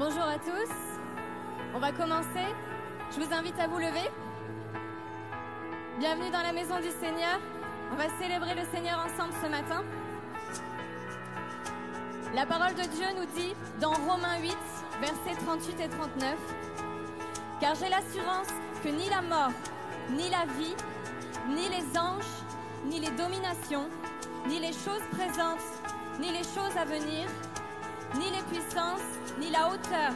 Bonjour à tous. On va commencer. Je vous invite à vous lever. Bienvenue dans la maison du Seigneur. On va célébrer le Seigneur ensemble ce matin. La parole de Dieu nous dit dans Romains 8, versets 38 et 39, Car j'ai l'assurance que ni la mort, ni la vie, ni les anges, ni les dominations, ni les choses présentes, ni les choses à venir, ni les puissances, ni la hauteur,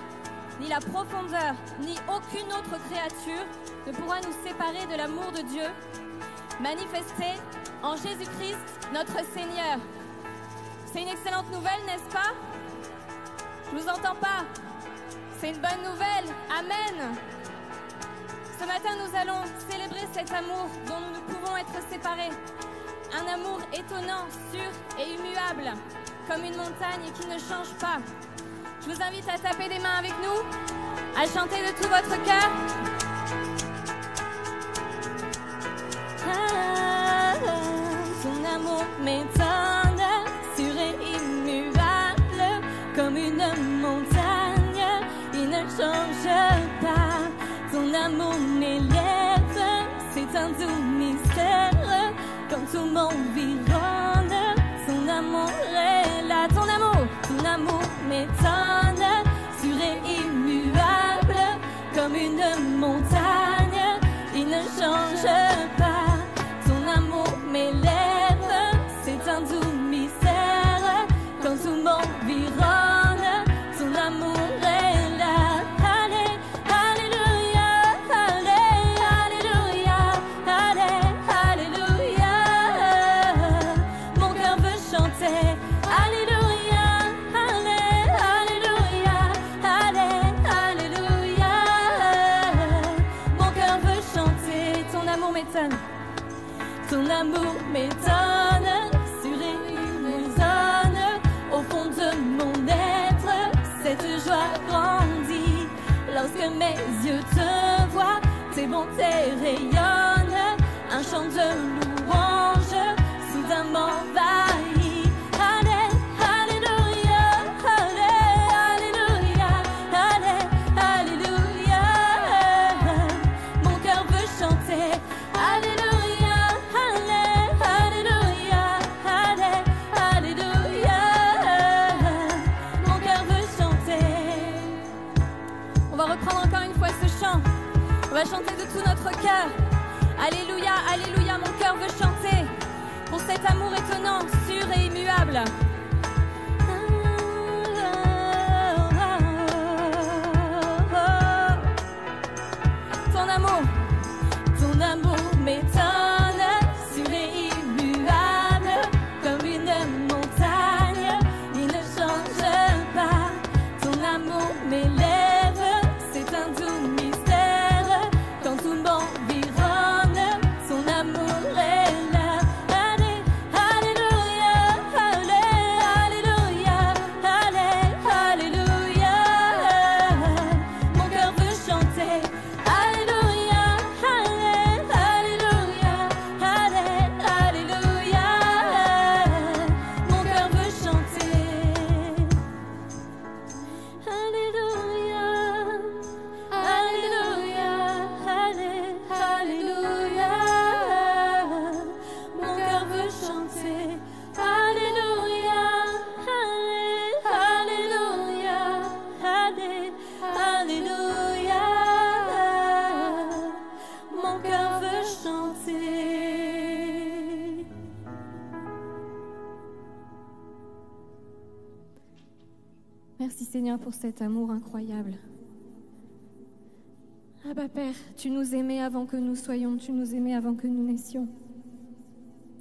ni la profondeur, ni aucune autre créature ne pourra nous séparer de l'amour de Dieu, manifesté en Jésus-Christ, notre Seigneur. C'est une excellente nouvelle, n'est-ce pas? Je vous entends pas. C'est une bonne nouvelle. Amen. Ce matin, nous allons célébrer cet amour dont nous ne pouvons être séparés. Un amour étonnant, sûr et immuable, comme une montagne qui ne change pas. Je vous invite à taper des mains avec nous, à chanter de tout votre cœur. Ah, ton amour Tes rayonnent, un chant de louange Alléluia, mon cœur veut chanter pour cet amour étonnant, sûr et immuable. Cet amour incroyable. Abba Père, tu nous aimais avant que nous soyons, tu nous aimais avant que nous naissions.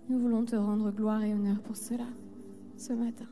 Nous voulons te rendre gloire et honneur pour cela ce matin.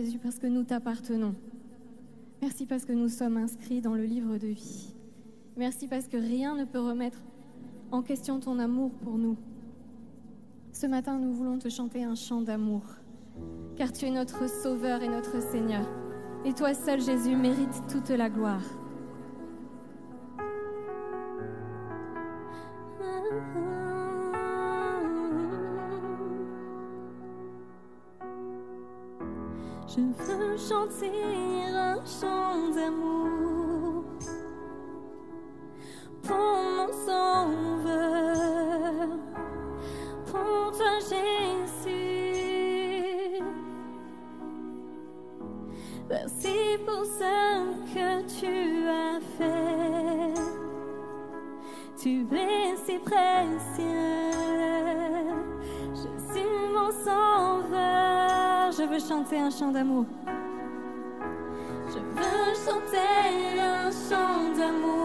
Jésus parce que nous t'appartenons. Merci parce que nous sommes inscrits dans le livre de vie. Merci parce que rien ne peut remettre en question ton amour pour nous. Ce matin, nous voulons te chanter un chant d'amour, car tu es notre Sauveur et notre Seigneur. Et toi seul, Jésus, mérites toute la gloire. Je veux chanter un chant d'amour pour mon sauveur, pour toi Jésus. Merci pour ce que tu as fait. Tu es si précieux. Chanter un chant d'amour. Je veux chanter un chant d'amour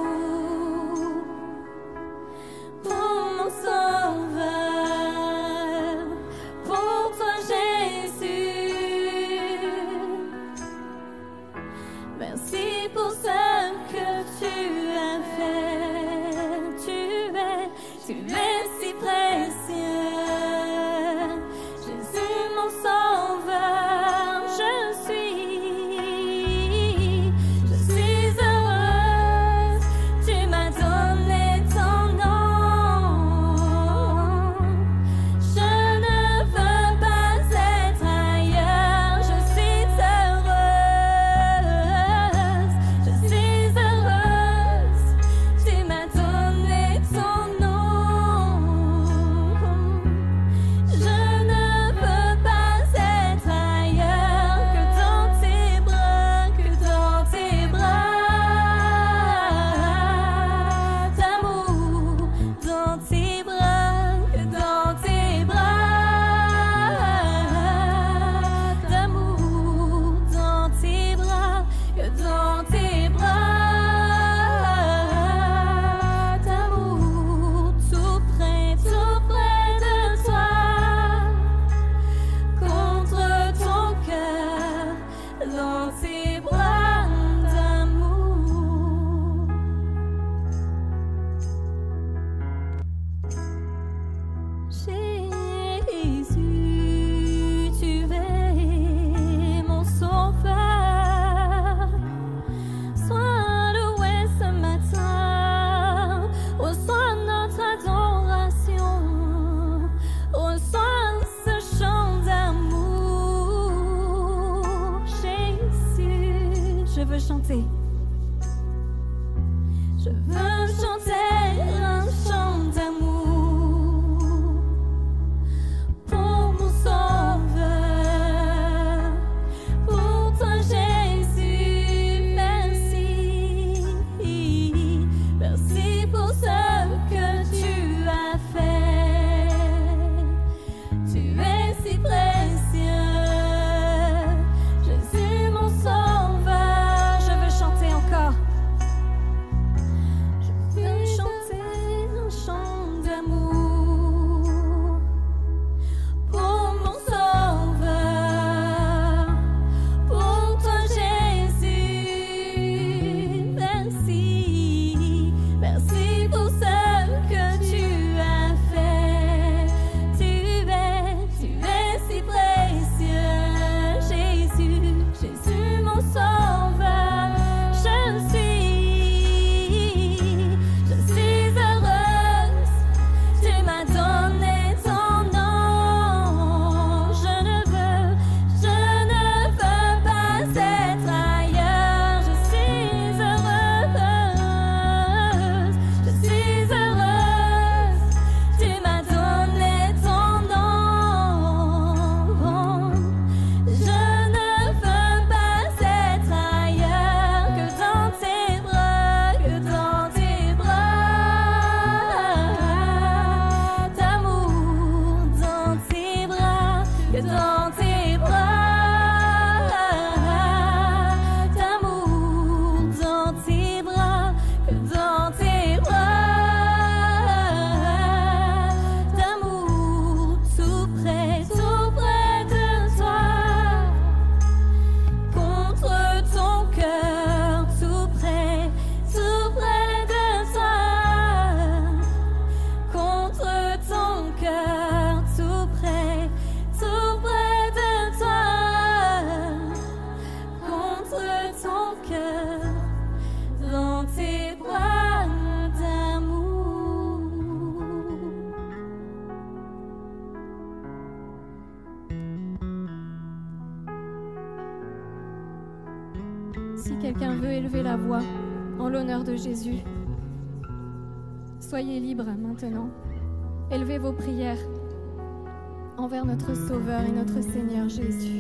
notre Sauveur et notre Seigneur Jésus.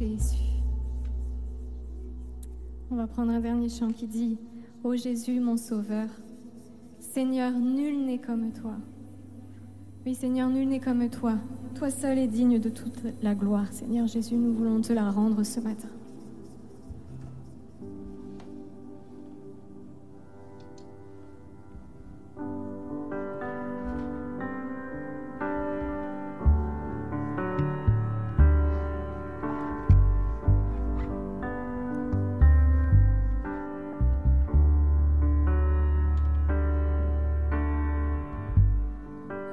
Jésus. On va prendre un dernier chant qui dit Ô Jésus, mon Sauveur, Seigneur, nul n'est comme toi. Oui, Seigneur, nul n'est comme toi. Toi seul est digne de toute la gloire. Seigneur Jésus, nous voulons te la rendre ce matin.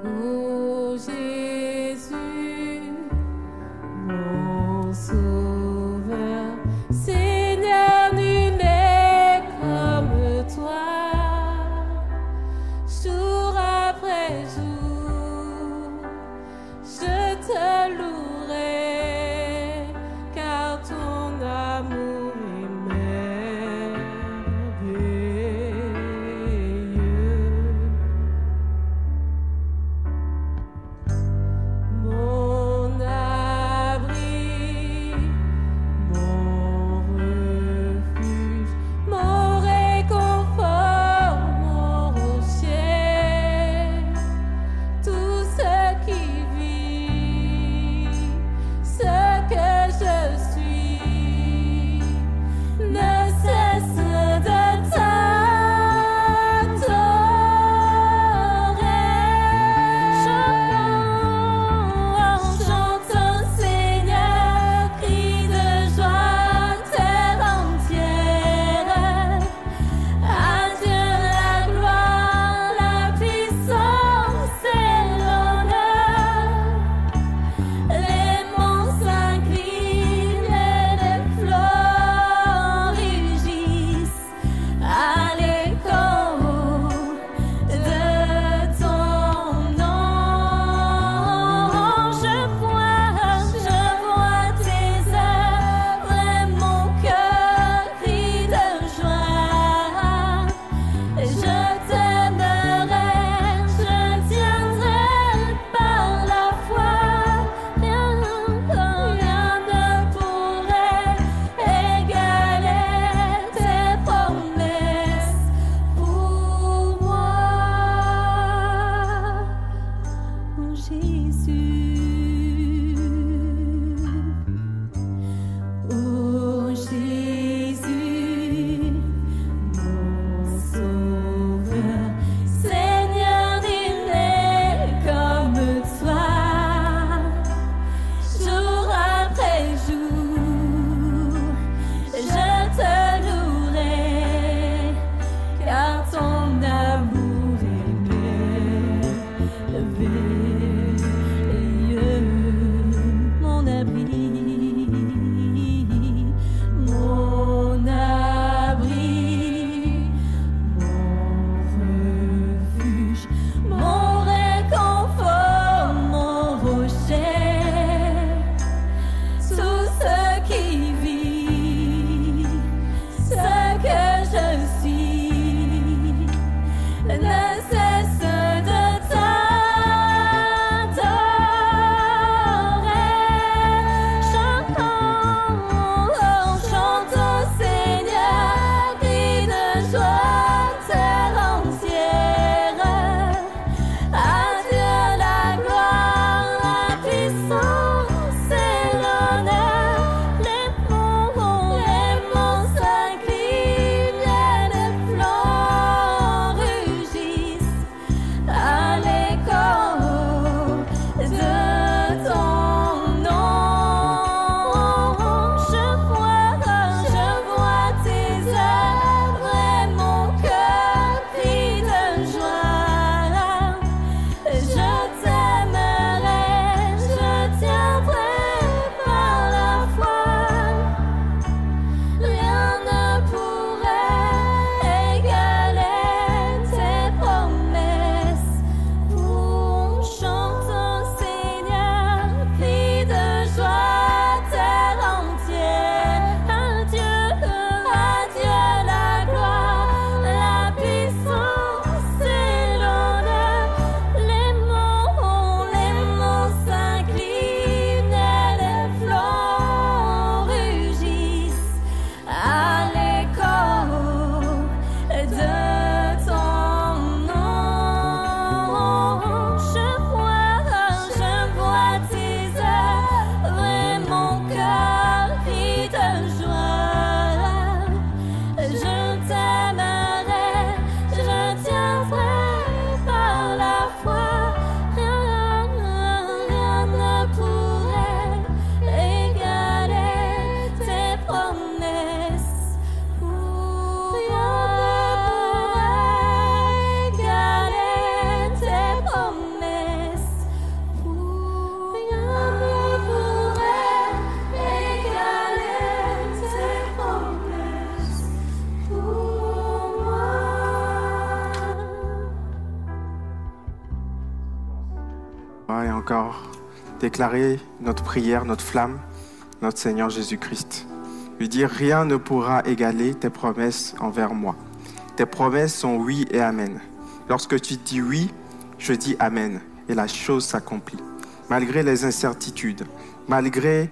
Ô déclarer notre prière, notre flamme, notre Seigneur Jésus-Christ. Lui dire, rien ne pourra égaler tes promesses envers moi. Tes promesses sont oui et amen. Lorsque tu dis oui, je dis amen. Et la chose s'accomplit. Malgré les incertitudes, malgré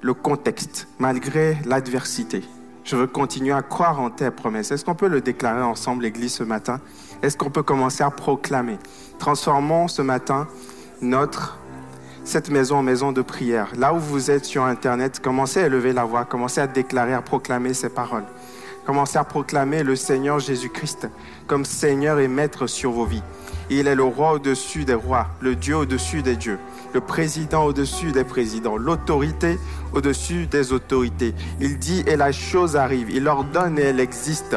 le contexte, malgré l'adversité, je veux continuer à croire en tes promesses. Est-ce qu'on peut le déclarer ensemble, l'Église, ce matin? Est-ce qu'on peut commencer à proclamer? Transformons ce matin notre cette maison maison de prière. Là où vous êtes sur Internet, commencez à élever la voix, commencez à déclarer, à proclamer ces paroles. Commencez à proclamer le Seigneur Jésus-Christ comme Seigneur et Maître sur vos vies. Il est le roi au-dessus des rois, le Dieu au-dessus des dieux, le président au-dessus des présidents, l'autorité au-dessus des autorités. Il dit et la chose arrive, il ordonne et elle existe.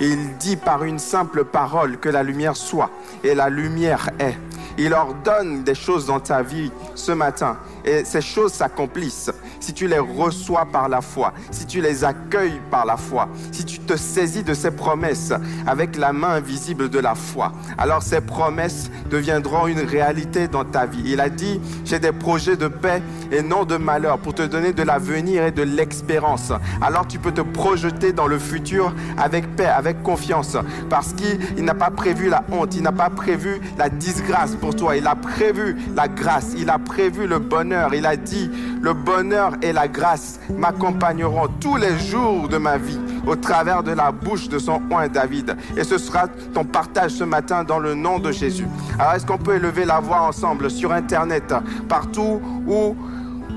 Il dit par une simple parole que la lumière soit et la lumière est. Il ordonne des choses dans ta vie ce matin et ces choses s'accomplissent si tu les reçois par la foi, si tu les accueilles par la foi, si tu te saisis de ces promesses avec la main invisible de la foi. Alors ces promesses deviendront une réalité dans ta vie. Il a dit, j'ai des projets de paix et non de malheur pour te donner de l'avenir et de l'expérience. Alors tu peux te projeter dans le futur avec paix, avec confiance, parce qu'il n'a pas prévu la honte, il n'a pas prévu la disgrâce toi, il a prévu la grâce, il a prévu le bonheur, il a dit, le bonheur et la grâce m'accompagneront tous les jours de ma vie au travers de la bouche de son oint David. Et ce sera ton partage ce matin dans le nom de Jésus. Alors est-ce qu'on peut élever la voix ensemble sur Internet, partout où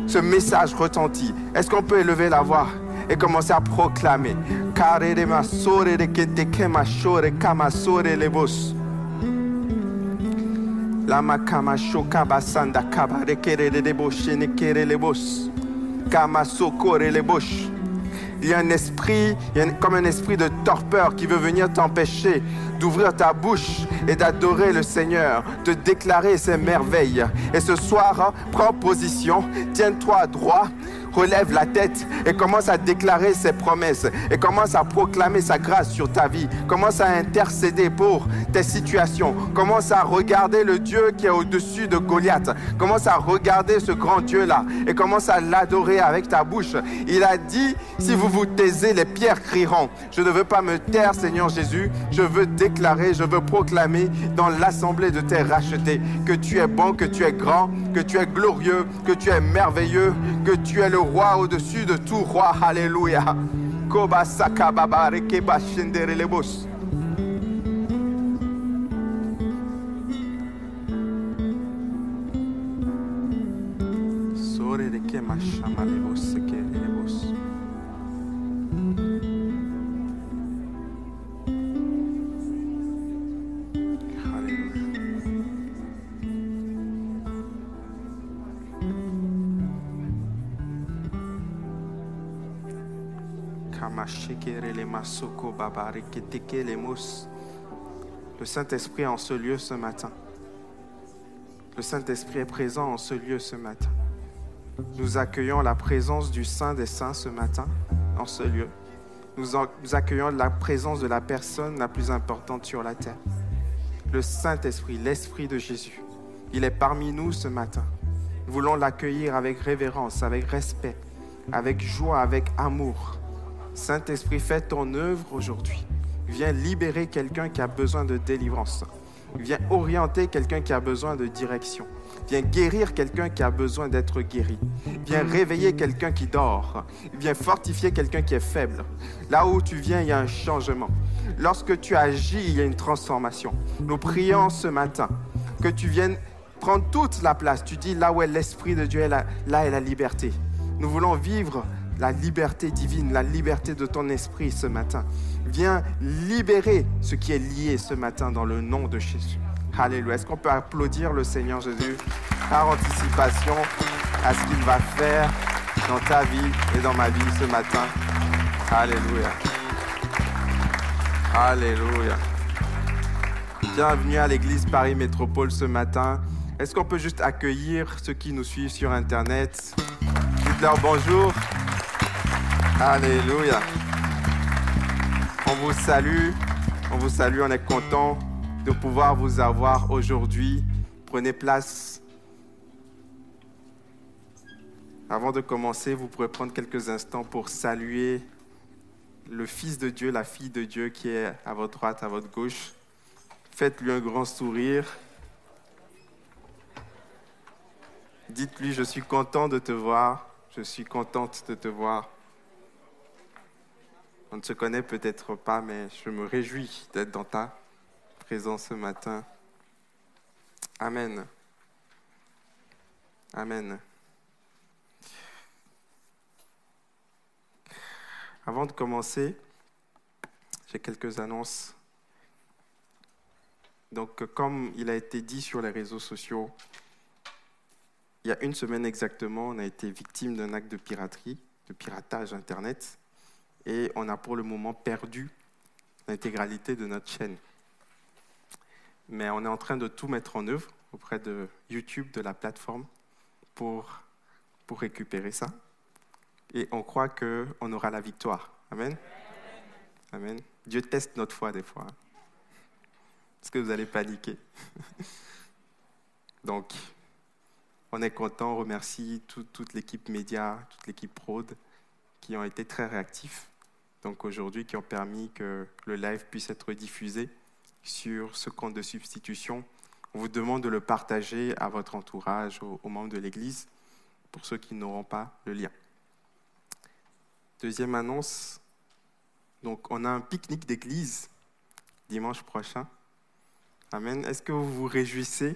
ce message retentit? Est-ce qu'on peut élever la voix et commencer à proclamer? Lama kama shoka basanda kaba rekere de boshe ne kere le bos. Kama sokore le bosh. Il y a un esprit, il y a comme un esprit de torpeur qui veut venir t'empêcher d'ouvrir ta bouche et d'adorer le Seigneur, de déclarer ses merveilles. Et ce soir, prends position, tiens-toi droit, relève la tête et commence à déclarer ses promesses et commence à proclamer sa grâce sur ta vie. Commence à intercéder pour tes situations. Commence à regarder le Dieu qui est au-dessus de Goliath. Commence à regarder ce grand Dieu-là et commence à l'adorer avec ta bouche. Il a dit, si vous vous taisez, les pierres crieront. Je ne veux pas me taire, Seigneur Jésus. Je veux déclarer, je veux proclamer dans l'assemblée de tes rachetés que tu es bon, que tu es grand, que tu es glorieux, que tu es merveilleux, que tu es le roi au-dessus de tout roi. Alléluia. Le Saint-Esprit est en ce lieu ce matin. Le Saint-Esprit est présent en ce lieu ce matin. Nous accueillons la présence du Saint des Saints ce matin en ce lieu. Nous, nous accueillons la présence de la personne la plus importante sur la terre. Le Saint-Esprit, l'Esprit de Jésus. Il est parmi nous ce matin. Nous voulons l'accueillir avec révérence, avec respect, avec joie, avec amour. Saint-Esprit, fais ton œuvre aujourd'hui. Viens libérer quelqu'un qui a besoin de délivrance. Viens orienter quelqu'un qui a besoin de direction. Viens guérir quelqu'un qui a besoin d'être guéri. Viens réveiller quelqu'un qui dort. Viens fortifier quelqu'un qui est faible. Là où tu viens, il y a un changement. Lorsque tu agis, il y a une transformation. Nous prions ce matin que tu viennes prendre toute la place. Tu dis là où est l'Esprit de Dieu, la- là est la liberté. Nous voulons vivre la liberté divine, la liberté de ton esprit ce matin. Viens libérer ce qui est lié ce matin dans le nom de Jésus. Alléluia. Est-ce qu'on peut applaudir le Seigneur Jésus par anticipation à ce qu'il va faire dans ta vie et dans ma vie ce matin? Alléluia. Alléluia. Bienvenue à l'église Paris Métropole ce matin. Est-ce qu'on peut juste accueillir ceux qui nous suivent sur Internet? Dites-leur bonjour. Alléluia. On vous salue. On vous salue. On est content de pouvoir vous avoir aujourd'hui. Prenez place. Avant de commencer, vous pourrez prendre quelques instants pour saluer le Fils de Dieu, la fille de Dieu qui est à votre droite, à votre gauche. Faites-lui un grand sourire. Dites-lui, je suis content de te voir, je suis contente de te voir. On ne se connaît peut-être pas, mais je me réjouis d'être dans ta présence ce matin. Amen. Amen. Avant de commencer, j'ai quelques annonces. Donc, comme il a été dit sur les réseaux sociaux, il y a une semaine exactement, on a été victime d'un acte de piraterie, de piratage Internet et on a pour le moment perdu l'intégralité de notre chaîne. Mais on est en train de tout mettre en œuvre auprès de YouTube, de la plateforme, pour, récupérer ça. Et on croit qu'on aura la victoire. Amen. Amen. Dieu teste notre foi des fois. Est-ce que vous allez paniquer Donc, on est content, on remercie toute l'équipe média, toute l'équipe prod qui ont été très réactifs donc aujourd'hui qui ont permis que le live puisse être diffusé sur ce compte de substitution. On vous demande de le partager à votre entourage, aux, membres de l'Église, pour ceux qui n'auront pas le lien. Deuxième annonce, donc on a un pique-nique d'église dimanche prochain. Amen. Est-ce que vous vous réjouissez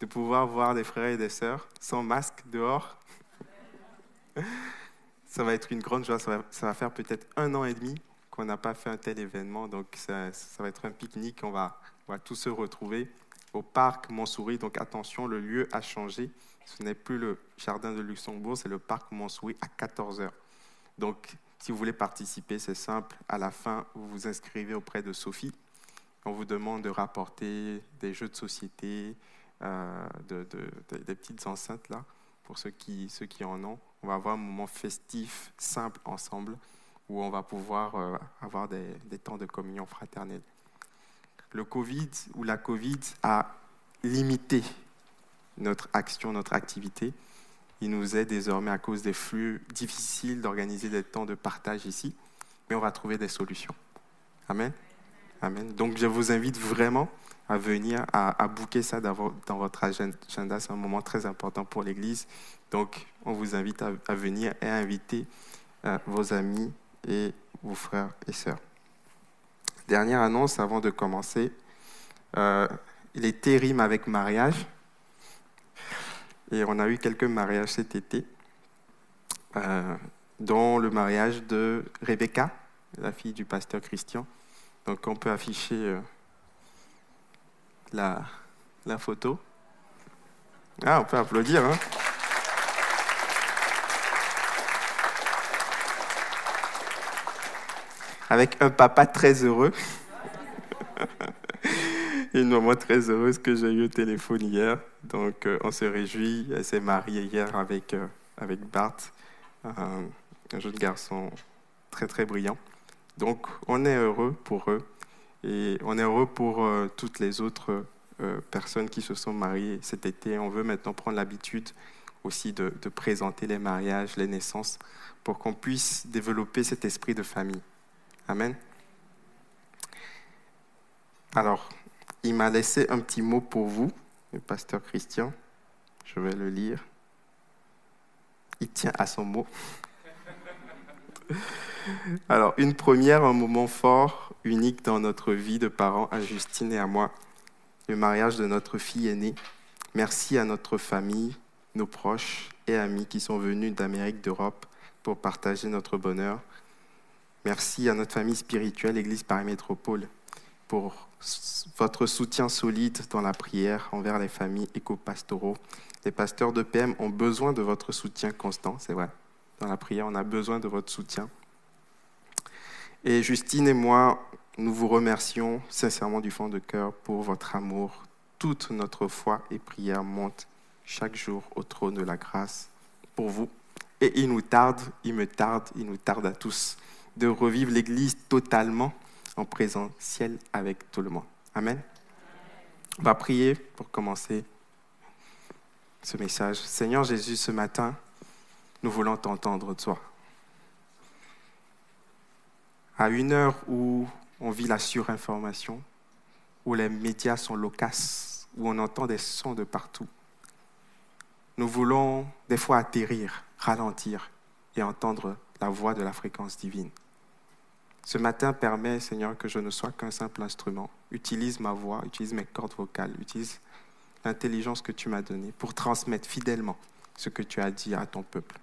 de pouvoir voir des frères et des sœurs sans masque dehors? Ça va être une grande joie. Ça va, faire peut-être un an et demi qu'on n'a pas fait un tel événement. Donc, ça, va être un pique-nique. On va, on va tous se retrouver au parc Montsouris. Donc, attention, le lieu a changé. Ce n'est plus le jardin de Luxembourg, c'est le parc Montsouris à 14h. Donc, si vous voulez participer, c'est simple. À la fin, vous vous inscrivez auprès de Sophie. On vous demande de rapporter des jeux de société, euh, de, des petites enceintes là, pour ceux qui, ceux qui en ont. On va avoir un moment festif, simple ensemble, où on va pouvoir euh, avoir des, temps de communion fraternelle. Le Covid ou la Covid a limité notre action, notre activité. Il nous est désormais, à cause des flux difficiles, d'organiser des temps de partage ici, mais on va trouver des solutions. Amen. Amen. Donc je vous invite vraiment à venir, à, booker ça dans, dans votre agenda. C'est un moment très important pour l'Église. Donc, on vous invite à, venir et à inviter euh, vos amis et vos frères et sœurs. Dernière annonce avant de commencer. Euh, il est terrible avec mariage. Et on a eu quelques mariages cet été, euh, dont le mariage de Rebecca, la fille du pasteur Christian. Donc on peut afficher la, la photo. Ah, on peut applaudir. Hein avec un papa très heureux. une maman très heureuse que j'ai eu au téléphone hier. Donc, euh, on se réjouit. Elle s'est mariée hier avec, euh, avec Bart, un jeune garçon très, très brillant. Donc, on est heureux pour eux. Et on est heureux pour euh, toutes les autres personnes qui se sont mariées cet été. On veut maintenant prendre l'habitude aussi de présenter les mariages, les naissances, pour qu'on puisse développer cet esprit de famille. Amen. Alors, il m'a laissé un petit mot pour vous, le pasteur Christian. Je vais le lire. Il tient à son mot. Alors, une première, un moment fort, unique dans notre vie de parents, à Justine et à moi, le mariage de notre fille aînée. Merci à notre famille, nos proches et amis qui sont venus d'Amérique, d'Europe pour partager notre bonheur. Merci à notre famille spirituelle, Église Paris Métropole, pour votre soutien solide dans la prière envers les familles éco-pastoraux. Les pasteurs de PM ont besoin de votre soutien constant, c'est vrai. Dans la prière, on a besoin de votre soutien. Et Justine et moi, nous vous remercions sincèrement du fond de cœur pour votre amour. Toute notre foi et prière montent chaque jour au trône de la grâce pour vous. Et il nous tarde, il me tarde, il nous tarde à tous de revivre l'Église totalement en présentiel avec tout le monde. Amen. On va prier pour commencer ce message. Seigneur Jésus, ce matin, nous voulons t'entendre, toi. À une heure où on vit la surinformation, où les médias sont loquaces, où on entend des sons de partout, nous voulons des fois atterrir, ralentir et entendre la voix de la fréquence divine. Ce matin, permet, Seigneur, que je ne sois qu'un simple instrument. Utilise ma voix, utilise mes cordes vocales, utilise l'intelligence que tu m'as donnée pour transmettre fidèlement ce que tu as dit à ton peuple.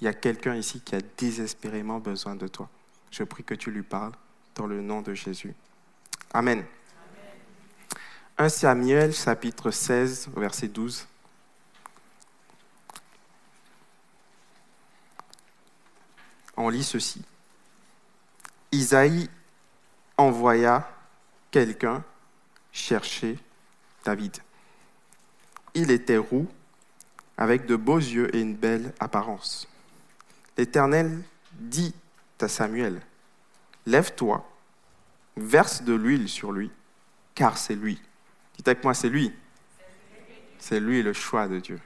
Il y a quelqu'un ici qui a désespérément besoin de toi. Je prie que tu lui parles dans le nom de Jésus. Amen. 1 Samuel chapitre 16 verset 12. On lit ceci. Isaïe envoya quelqu'un chercher David. Il était roux, avec de beaux yeux et une belle apparence. L'Éternel dit à Samuel, Lève-toi, verse de l'huile sur lui, car c'est lui. Dites avec moi, c'est lui. C'est lui le choix de Dieu.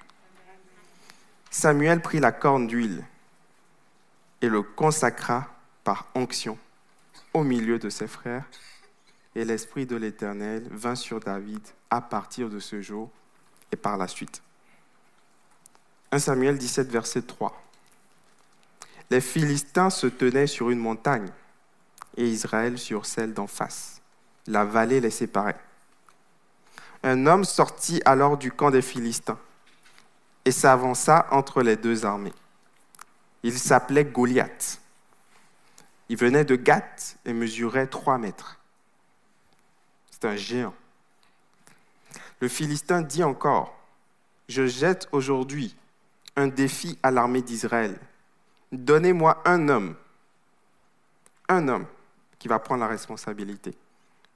Samuel prit la corne d'huile et le consacra par onction au milieu de ses frères, et l'Esprit de l'Éternel vint sur David à partir de ce jour et par la suite. 1 Samuel 17, verset 3. Les Philistins se tenaient sur une montagne et Israël sur celle d'en face. La vallée les séparait. Un homme sortit alors du camp des Philistins et s'avança entre les deux armées. Il s'appelait Goliath. Il venait de Gath et mesurait trois mètres. C'est un géant. Le Philistin dit encore, je jette aujourd'hui un défi à l'armée d'Israël. Donnez-moi un homme, un homme qui va prendre la responsabilité,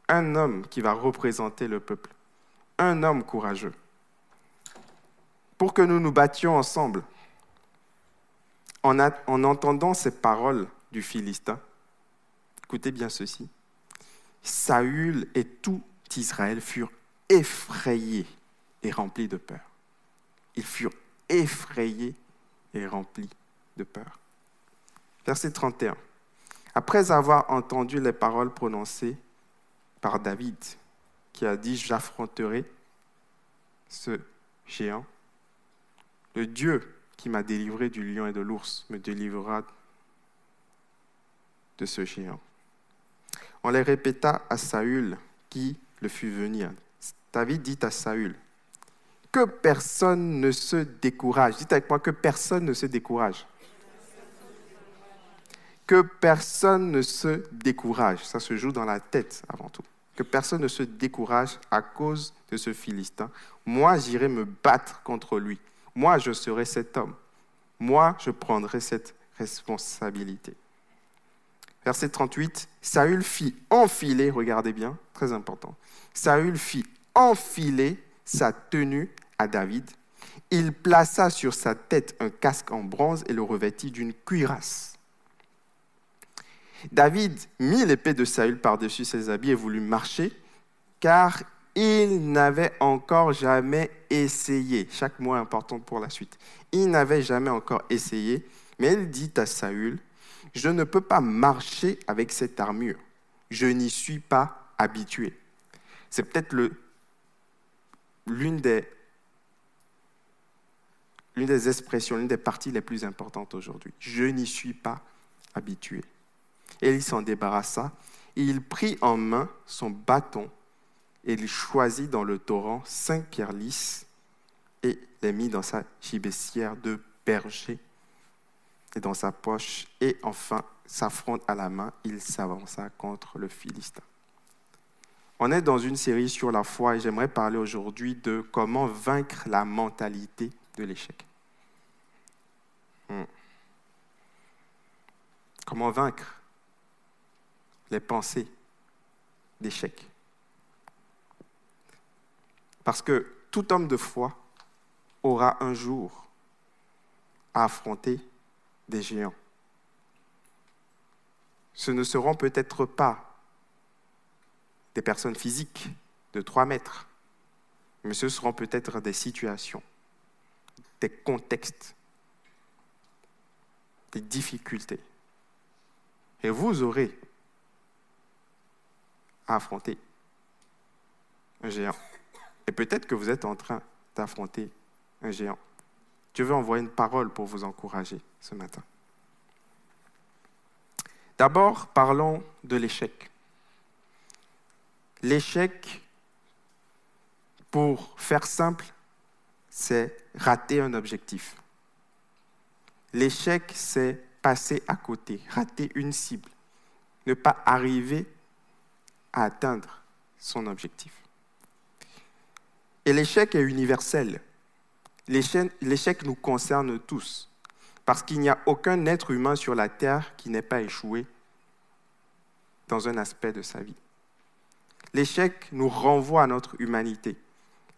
un homme qui va représenter le peuple, un homme courageux, pour que nous nous battions ensemble. En, en entendant ces paroles, du Philistin. Écoutez bien ceci. Saül et tout Israël furent effrayés et remplis de peur. Ils furent effrayés et remplis de peur. Verset 31. Après avoir entendu les paroles prononcées par David, qui a dit, j'affronterai ce géant, le Dieu qui m'a délivré du lion et de l'ours me délivrera de ce géant. On les répéta à Saül qui le fut venir. David dit à Saül, que personne ne se décourage. Dites avec moi que personne ne se décourage. Que personne ne se décourage. Ça se joue dans la tête avant tout. Que personne ne se décourage à cause de ce Philistin. Moi, j'irai me battre contre lui. Moi, je serai cet homme. Moi, je prendrai cette responsabilité. Verset 38, Saül fit enfiler, regardez bien, très important, Saül fit enfiler sa tenue à David. Il plaça sur sa tête un casque en bronze et le revêtit d'une cuirasse. David mit l'épée de Saül par-dessus ses habits et voulut marcher, car il n'avait encore jamais essayé. Chaque mot est important pour la suite. Il n'avait jamais encore essayé, mais il dit à Saül, je ne peux pas marcher avec cette armure. Je n'y suis pas habitué. C'est peut-être l'une des, l'une des expressions, l'une des parties les plus importantes aujourd'hui. Je n'y suis pas habitué. Il s'en débarrassa. Et il prit en main son bâton et il choisit dans le torrent cinq pierres lisses et les mit dans sa gibecière de berger et dans sa poche, et enfin, sa fronde à la main, il s'avança contre le Philistin. On est dans une série sur la foi et j'aimerais parler aujourd'hui de comment vaincre la mentalité de l'échec. Hmm. Comment vaincre? Les pensées d'échec. Parce que tout homme de foi aura un jour à affronter des géants. Ce ne seront peut-être pas des personnes physiques de 3 mètres, mais ce seront peut-être des situations, des contextes, des difficultés. Et vous aurez à affronter un géant. Et peut-être que vous êtes en train d'affronter un géant. Je veux envoyer une parole pour vous encourager ce matin. D'abord, parlons de l'échec. L'échec, pour faire simple, c'est rater un objectif. L'échec, c'est passer à côté, rater une cible, ne pas arriver à atteindre son objectif. Et l'échec est universel. L'échec nous concerne tous, parce qu'il n'y a aucun être humain sur la terre qui n'ait pas échoué dans un aspect de sa vie. L'échec nous renvoie à notre humanité.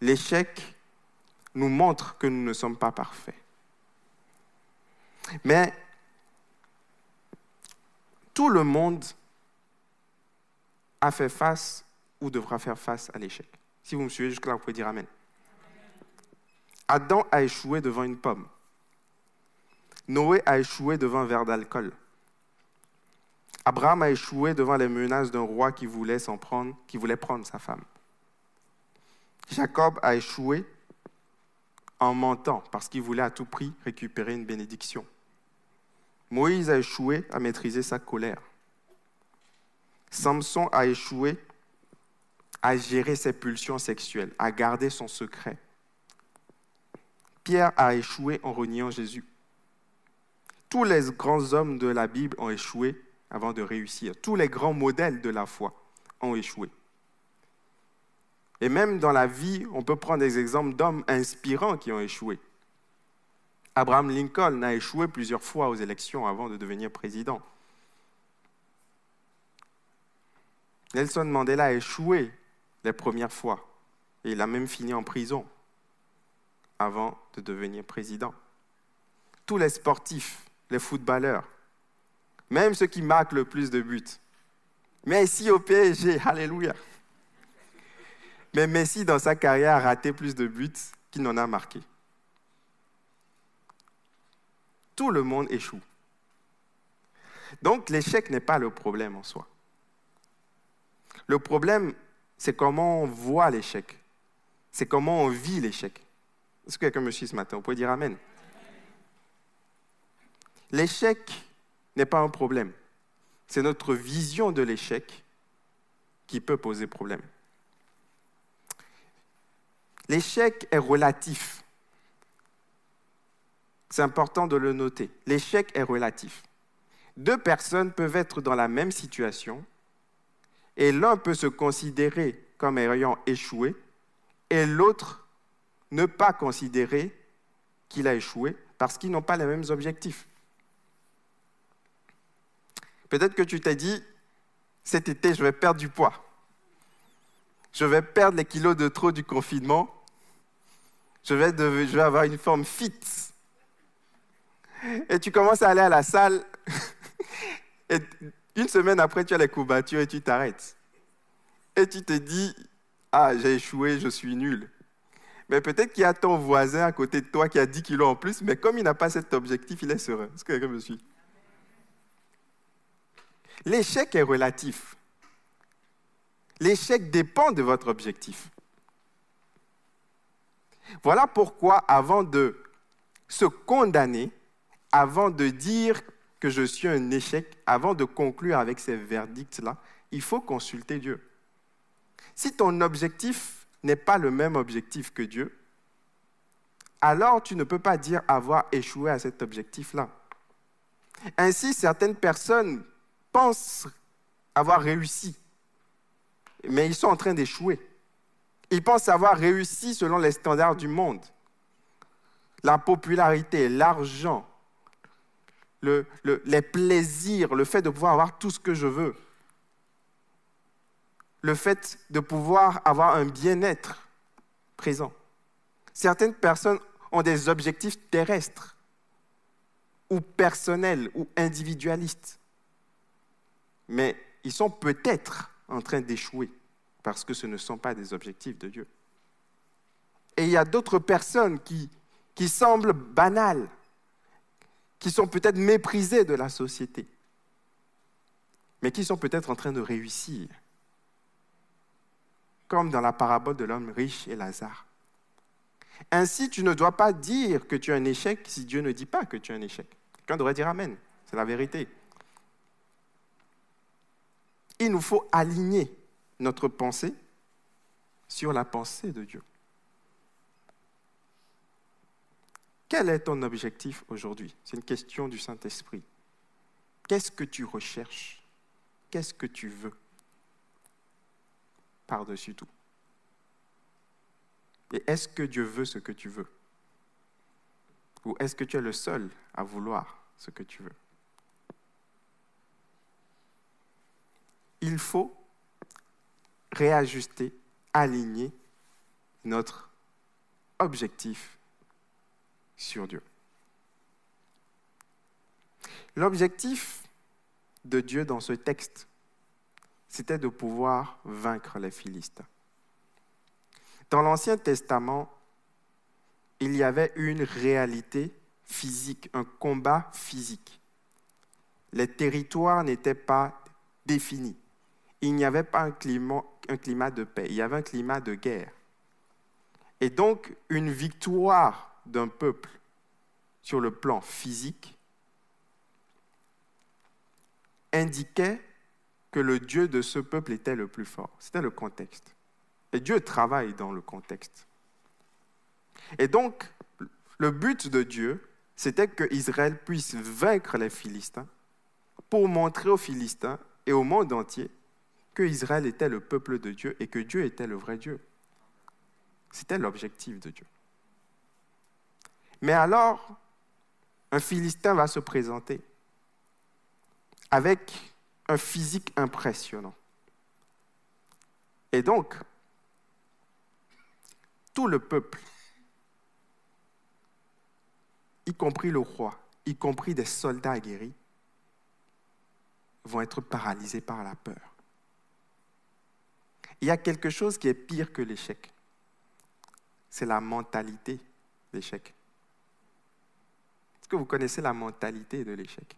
L'échec nous montre que nous ne sommes pas parfaits. Mais tout le monde a fait face ou devra faire face à l'échec. Si vous me suivez jusque-là, vous pouvez dire Amen. Adam a échoué devant une pomme. Noé a échoué devant un verre d'alcool. Abraham a échoué devant les menaces d'un roi qui voulait s'en prendre, qui voulait prendre sa femme. Jacob a échoué en mentant parce qu'il voulait à tout prix récupérer une bénédiction. Moïse a échoué à maîtriser sa colère. Samson a échoué à gérer ses pulsions sexuelles, à garder son secret. Pierre a échoué en reniant Jésus. Tous les grands hommes de la Bible ont échoué avant de réussir. Tous les grands modèles de la foi ont échoué. Et même dans la vie, on peut prendre des exemples d'hommes inspirants qui ont échoué. Abraham Lincoln a échoué plusieurs fois aux élections avant de devenir président. Nelson Mandela a échoué les premières fois et il a même fini en prison avant de devenir président. Tous les sportifs, les footballeurs, même ceux qui marquent le plus de buts. Messi au PSG, alléluia. Mais Messi, dans sa carrière, a raté plus de buts qu'il n'en a marqué. Tout le monde échoue. Donc l'échec n'est pas le problème en soi. Le problème, c'est comment on voit l'échec. C'est comment on vit l'échec. Est-ce que quelqu'un me suit ce matin? Vous pouvez dire Amen. L'échec n'est pas un problème. C'est notre vision de l'échec qui peut poser problème. L'échec est relatif. C'est important de le noter. L'échec est relatif. Deux personnes peuvent être dans la même situation et l'un peut se considérer comme ayant échoué et l'autre ne pas considérer qu'il a échoué parce qu'ils n'ont pas les mêmes objectifs. Peut-être que tu t'es dit, cet été, je vais perdre du poids. Je vais perdre les kilos de trop du confinement. Je vais, avoir une forme fit. Et tu commences à aller à la salle. une semaine après, tu as les courbatures et tu t'arrêtes. Et tu te dis, ah, j'ai échoué, je suis nul. Mais peut-être qu'il y a ton voisin à côté de toi qui a 10 kilos en plus, mais comme il n'a pas cet objectif, il est serein. Est-ce que quelqu'un me suit L'échec est relatif. L'échec dépend de votre objectif. Voilà pourquoi, avant de se condamner, avant de dire que je suis un échec, avant de conclure avec ces verdicts-là, il faut consulter Dieu. Si ton objectif n'est pas le même objectif que Dieu, alors tu ne peux pas dire avoir échoué à cet objectif-là. Ainsi, certaines personnes pensent avoir réussi, mais ils sont en train d'échouer. Ils pensent avoir réussi selon les standards du monde. La popularité, l'argent, les plaisirs, le fait de pouvoir avoir tout ce que je veux, le fait de pouvoir avoir un bien-être présent. Certaines personnes ont des objectifs terrestres ou personnels ou individualistes, mais ils sont peut-être en train d'échouer parce que ce ne sont pas des objectifs de Dieu. Et il y a d'autres personnes qui, qui semblent banales, qui sont peut-être méprisés de la société, mais qui sont peut-être en train de réussir, comme dans la parabole de l'homme riche et Lazare. Ainsi, tu ne dois pas dire que tu as un échec si Dieu ne dit pas que tu as un échec. Quelqu'un devrait dire Amen. C'est la vérité. Il nous faut aligner notre pensée sur la pensée de Dieu. Quel est ton objectif aujourd'hui? C'est une question du Saint-Esprit. Qu'est-ce que tu recherches? Qu'est-ce que tu veux? Par-dessus tout. Et est-ce que Dieu veut ce que tu veux? Ou est-ce que tu es le seul à vouloir ce que tu veux? Il faut réajuster, aligner notre objectif sur Dieu. L'objectif de Dieu dans ce texte, c'était de pouvoir vaincre les Philistins. Dans l'Ancien Testament, il y avait une réalité physique, un combat physique. Les territoires n'étaient pas définis. Il n'y avait pas un climat, un climat de paix, il y avait un climat de guerre. Et donc, une victoire d'un peuple sur le plan physique indiquait que le Dieu de ce peuple était le plus fort. C'était le contexte. Et Dieu travaille dans le contexte. Et donc, le but de Dieu, c'était que Israël puisse vaincre les Philistins pour montrer aux Philistins et au monde entier que Israël était le peuple de Dieu et que Dieu était le vrai Dieu. C'était l'objectif de Dieu. Mais alors, un Philistin va se présenter avec un physique impressionnant. Et donc, tout le peuple, y compris le roi, y compris des soldats aguerris, vont être paralysés par la peur. Il y a quelque chose qui est pire que l'échec. C'est la mentalité d'échec. Est-ce que vous connaissez la mentalité de l'échec?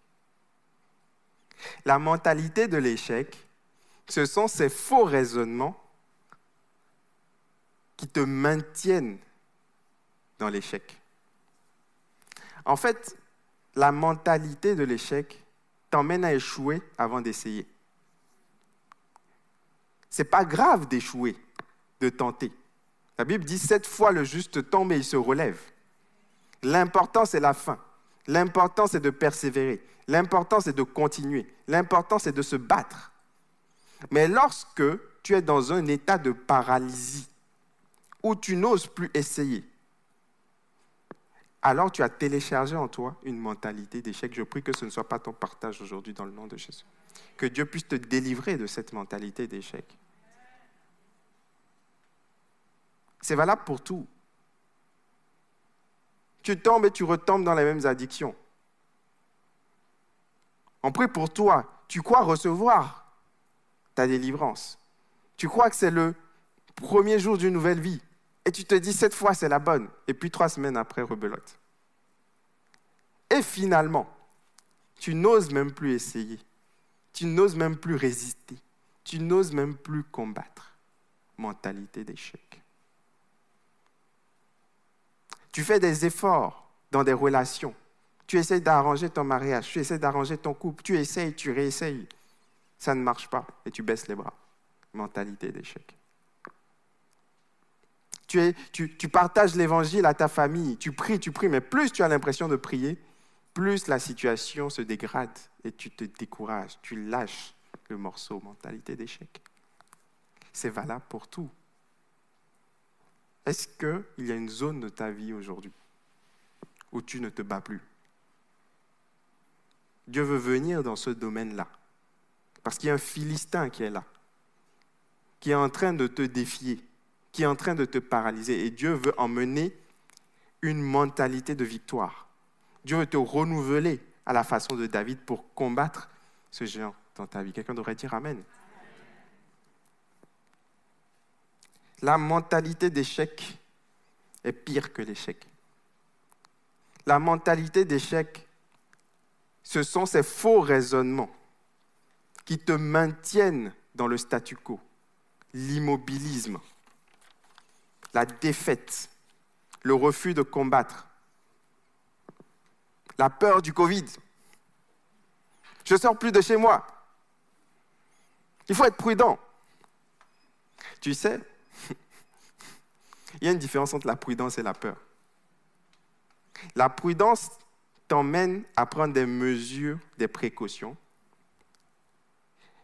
La mentalité de l'échec, ce sont ces faux raisonnements qui te maintiennent dans l'échec. En fait, la mentalité de l'échec t'emmène à échouer avant d'essayer. C'est pas grave d'échouer, de tenter. La Bible dit sept fois le juste tombe et il se relève. L'important, c'est la fin. L'important, c'est de persévérer. L'important, c'est de continuer. L'important, c'est de se battre. Mais lorsque tu es dans un état de paralysie, où tu n'oses plus essayer, alors tu as téléchargé en toi une mentalité d'échec. Je prie que ce ne soit pas ton partage aujourd'hui dans le nom de Jésus. Que Dieu puisse te délivrer de cette mentalité d'échec. C'est valable pour tout tu tombes et tu retombes dans les mêmes addictions. On prie pour toi. Tu crois recevoir ta délivrance. Tu crois que c'est le premier jour d'une nouvelle vie. Et tu te dis, cette fois, c'est la bonne. Et puis trois semaines après, rebelote. Et finalement, tu n'oses même plus essayer. Tu n'oses même plus résister. Tu n'oses même plus combattre. Mentalité d'échec. Tu fais des efforts dans des relations. Tu essaies d'arranger ton mariage, tu essaies d'arranger ton couple, tu essayes, tu réessayes. Ça ne marche pas et tu baisses les bras. Mentalité d'échec. Tu, tu partages l'évangile à ta famille, tu pries, tu pries, mais plus tu as l'impression de prier, plus la situation se dégrade et tu te décourages, tu lâches le morceau mentalité d'échec. C'est valable pour tout. Est-ce qu'il y a une zone de ta vie aujourd'hui où tu ne te bats plus? Dieu veut venir dans ce domaine-là. Parce qu'il y a un Philistin qui est là, qui est en train de te défier, qui est en train de te paralyser. Et Dieu veut emmener une mentalité de victoire. Dieu veut te renouveler à la façon de David pour combattre ce géant dans ta vie. Quelqu'un devrait dire Amen. La mentalité d'échec est pire que l'échec. La mentalité d'échec ce sont ces faux raisonnements qui te maintiennent dans le statu quo, l'immobilisme, la défaite, le refus de combattre, la peur du Covid. Je sors plus de chez moi. Il faut être prudent. Tu sais, il y a une différence entre la prudence et la peur. La prudence t'emmène à prendre des mesures, des précautions.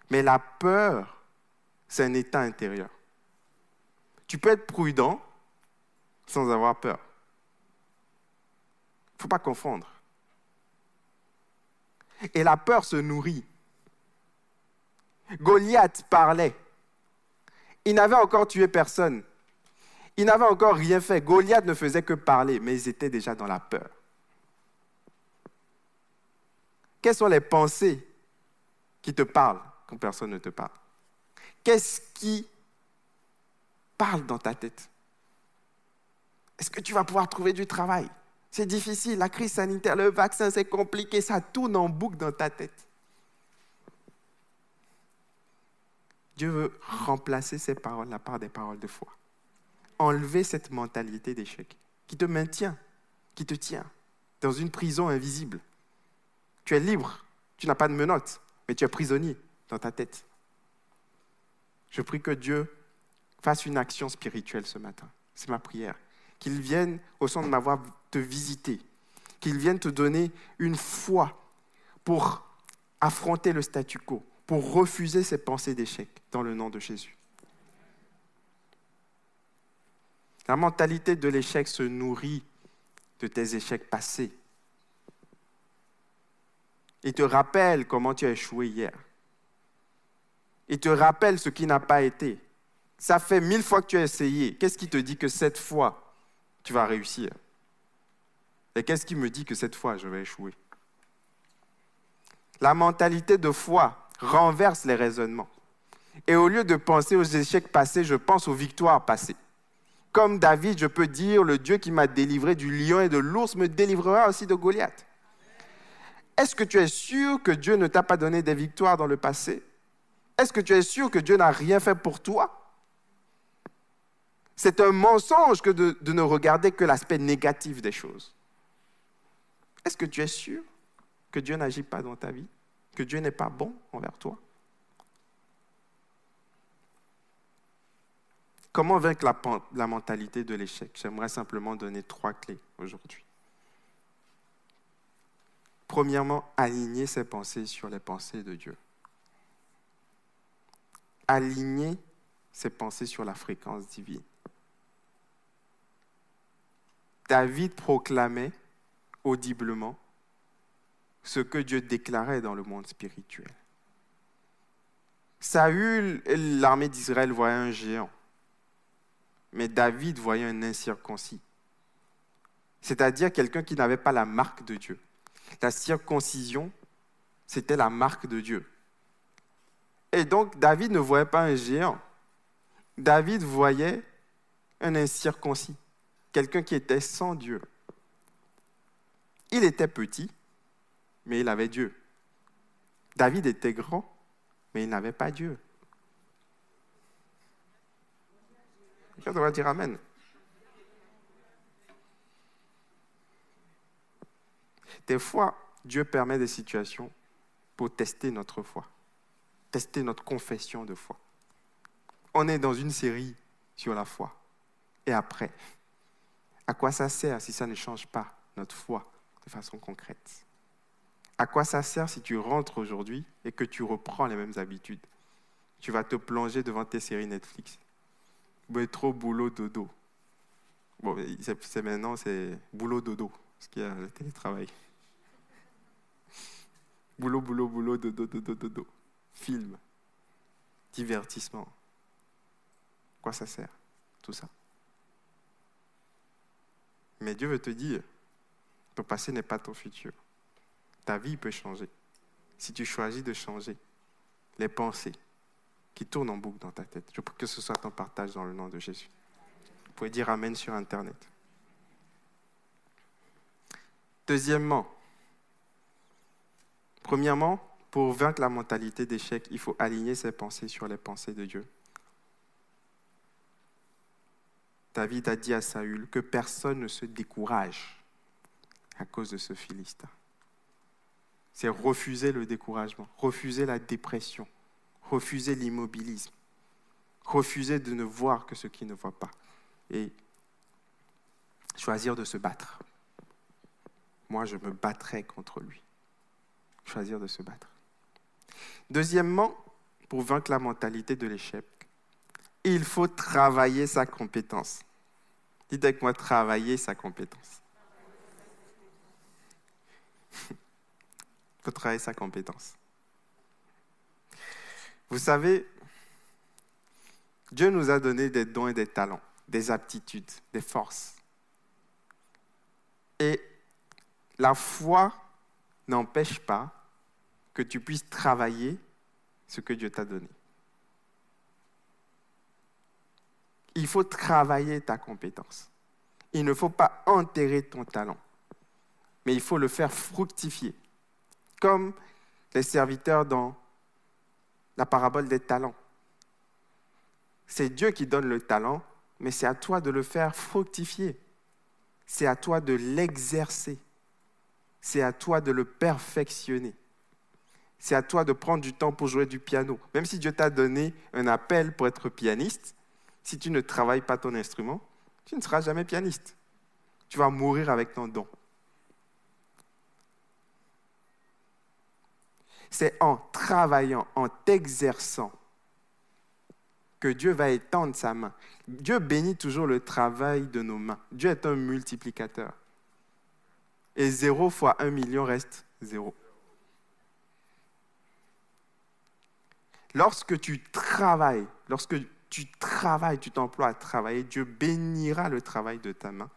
Mais la peur, c'est un état intérieur. Tu peux être prudent sans avoir peur. Il ne faut pas confondre. Et la peur se nourrit. Goliath parlait. Il n'avait encore tué personne. Il n'avait encore rien fait. Goliath ne faisait que parler, mais ils étaient déjà dans la peur. Quelles sont les pensées qui te parlent quand personne ne te parle? Qu'est-ce qui parle dans ta tête? Est-ce que tu vas pouvoir trouver du travail? C'est difficile, la crise sanitaire, le vaccin, c'est compliqué, ça tourne en boucle dans ta tête. Dieu veut remplacer ces paroles-là par des paroles de foi. Enlever cette mentalité d'échec qui te maintient, qui te tient dans une prison invisible. Tu es libre, tu n'as pas de menottes, mais tu es prisonnier dans ta tête. Je prie que Dieu fasse une action spirituelle ce matin. C'est ma prière. Qu'il vienne au son de ma voix te visiter. Qu'il vienne te donner une foi pour affronter le statu quo, pour refuser ces pensées d'échec dans le nom de Jésus. La mentalité de l'échec se nourrit de tes échecs passés. Il te rappelle comment tu as échoué hier. Il te rappelle ce qui n'a pas été. Ça fait mille fois que tu as essayé. Qu'est-ce qui te dit que cette fois, tu vas réussir? Et qu'est-ce qui me dit que cette fois, je vais échouer? La mentalité de foi renverse les raisonnements. Et au lieu de penser aux échecs passés, je pense aux victoires passées. Comme David, je peux dire, le Dieu qui m'a délivré du lion et de l'ours me délivrera aussi de Goliath. Est-ce que tu es sûr que Dieu ne t'a pas donné des victoires dans le passé? Est-ce que tu es sûr que Dieu n'a rien fait pour toi? C'est un mensonge que de, de ne regarder que l'aspect négatif des choses. Est-ce que tu es sûr que Dieu n'agit pas dans ta vie Que Dieu n'est pas bon envers toi? Comment vaincre la, mentalité de l'échec? J'aimerais simplement donner trois clés aujourd'hui. Premièrement, aligner ses pensées sur les pensées de Dieu. Aligner ses pensées sur la fréquence divine. David proclamait audiblement ce que Dieu déclarait dans le monde spirituel. Saül, l'armée d'Israël voyait un géant mais David voyait un incirconcis, c'est-à-dire quelqu'un qui n'avait pas la marque de Dieu. La circoncision, c'était la marque de Dieu. Et donc David ne voyait pas un géant. David voyait un incirconcis, quelqu'un qui était sans Dieu. Il était petit, mais il avait Dieu. David était grand, mais il n'avait pas Dieu. Quelqu'un devrait dire Amen. Des fois, Dieu permet des situations pour tester notre foi, tester notre confession de foi. On est dans une série sur la foi. Et après, à quoi ça sert si ça ne change pas notre foi de façon concrète? À quoi ça sert si tu rentres aujourd'hui et que tu reprends les mêmes habitudes? Tu vas te plonger devant tes séries Netflix trop boulot, dodo. Bon, c'est maintenant, c'est boulot, dodo, qu'il y a le télétravail. Boulot, boulot, boulot, dodo, dodo, dodo. Film, divertissement. Quoi ça sert, tout ça? Mais Dieu veut te dire, ton passé n'est pas ton futur. Ta vie peut changer. Si tu choisis de changer les pensées, qui tourne en boucle dans ta tête. Je prie que ce soit ton partage dans le nom de Jésus. Vous pouvez dire Amen sur Internet. Deuxièmement, Premièrement, pour vaincre la mentalité d'échec, il faut aligner ses pensées sur les pensées de Dieu. David a dit à Saül que personne ne se décourage à cause de ce Philistin. C'est refuser le découragement, refuser la dépression, refuser l'immobilisme, refuser de ne voir que ce qui ne voit pas et choisir de se battre. Moi, je me battrai contre lui. Choisir de se battre. Deuxièmement, pour vaincre la mentalité de l'échec, il faut travailler sa compétence. Dites avec moi, travailler sa compétence. Il faut travailler sa compétence. Vous savez, Dieu nous a donné des dons et des talents, des aptitudes, des forces. Et la foi n'empêche pas que tu puisses travailler ce que Dieu t'a donné. Il faut travailler ta compétence. Il ne faut pas enterrer ton talent, mais il faut le faire fructifier, comme les serviteurs dans la parabole des talents. C'est Dieu qui donne le talent, mais c'est à toi de le faire fructifier. C'est à toi de l'exercer. C'est à toi de le perfectionner. C'est à toi de prendre du temps pour jouer du piano. Même si Dieu t'a donné un appel pour être pianiste, si tu ne travailles pas ton instrument, tu ne seras jamais pianiste. Tu vas mourir avec ton don. C'est en travaillant, en t'exerçant, que Dieu va étendre sa main. Dieu bénit toujours le travail de nos mains. Dieu est un multiplicateur. Et zéro fois un million reste zéro. Lorsque tu travailles, lorsque tu travailles, tu t'emploies à travailler, Dieu bénira le travail de ta main.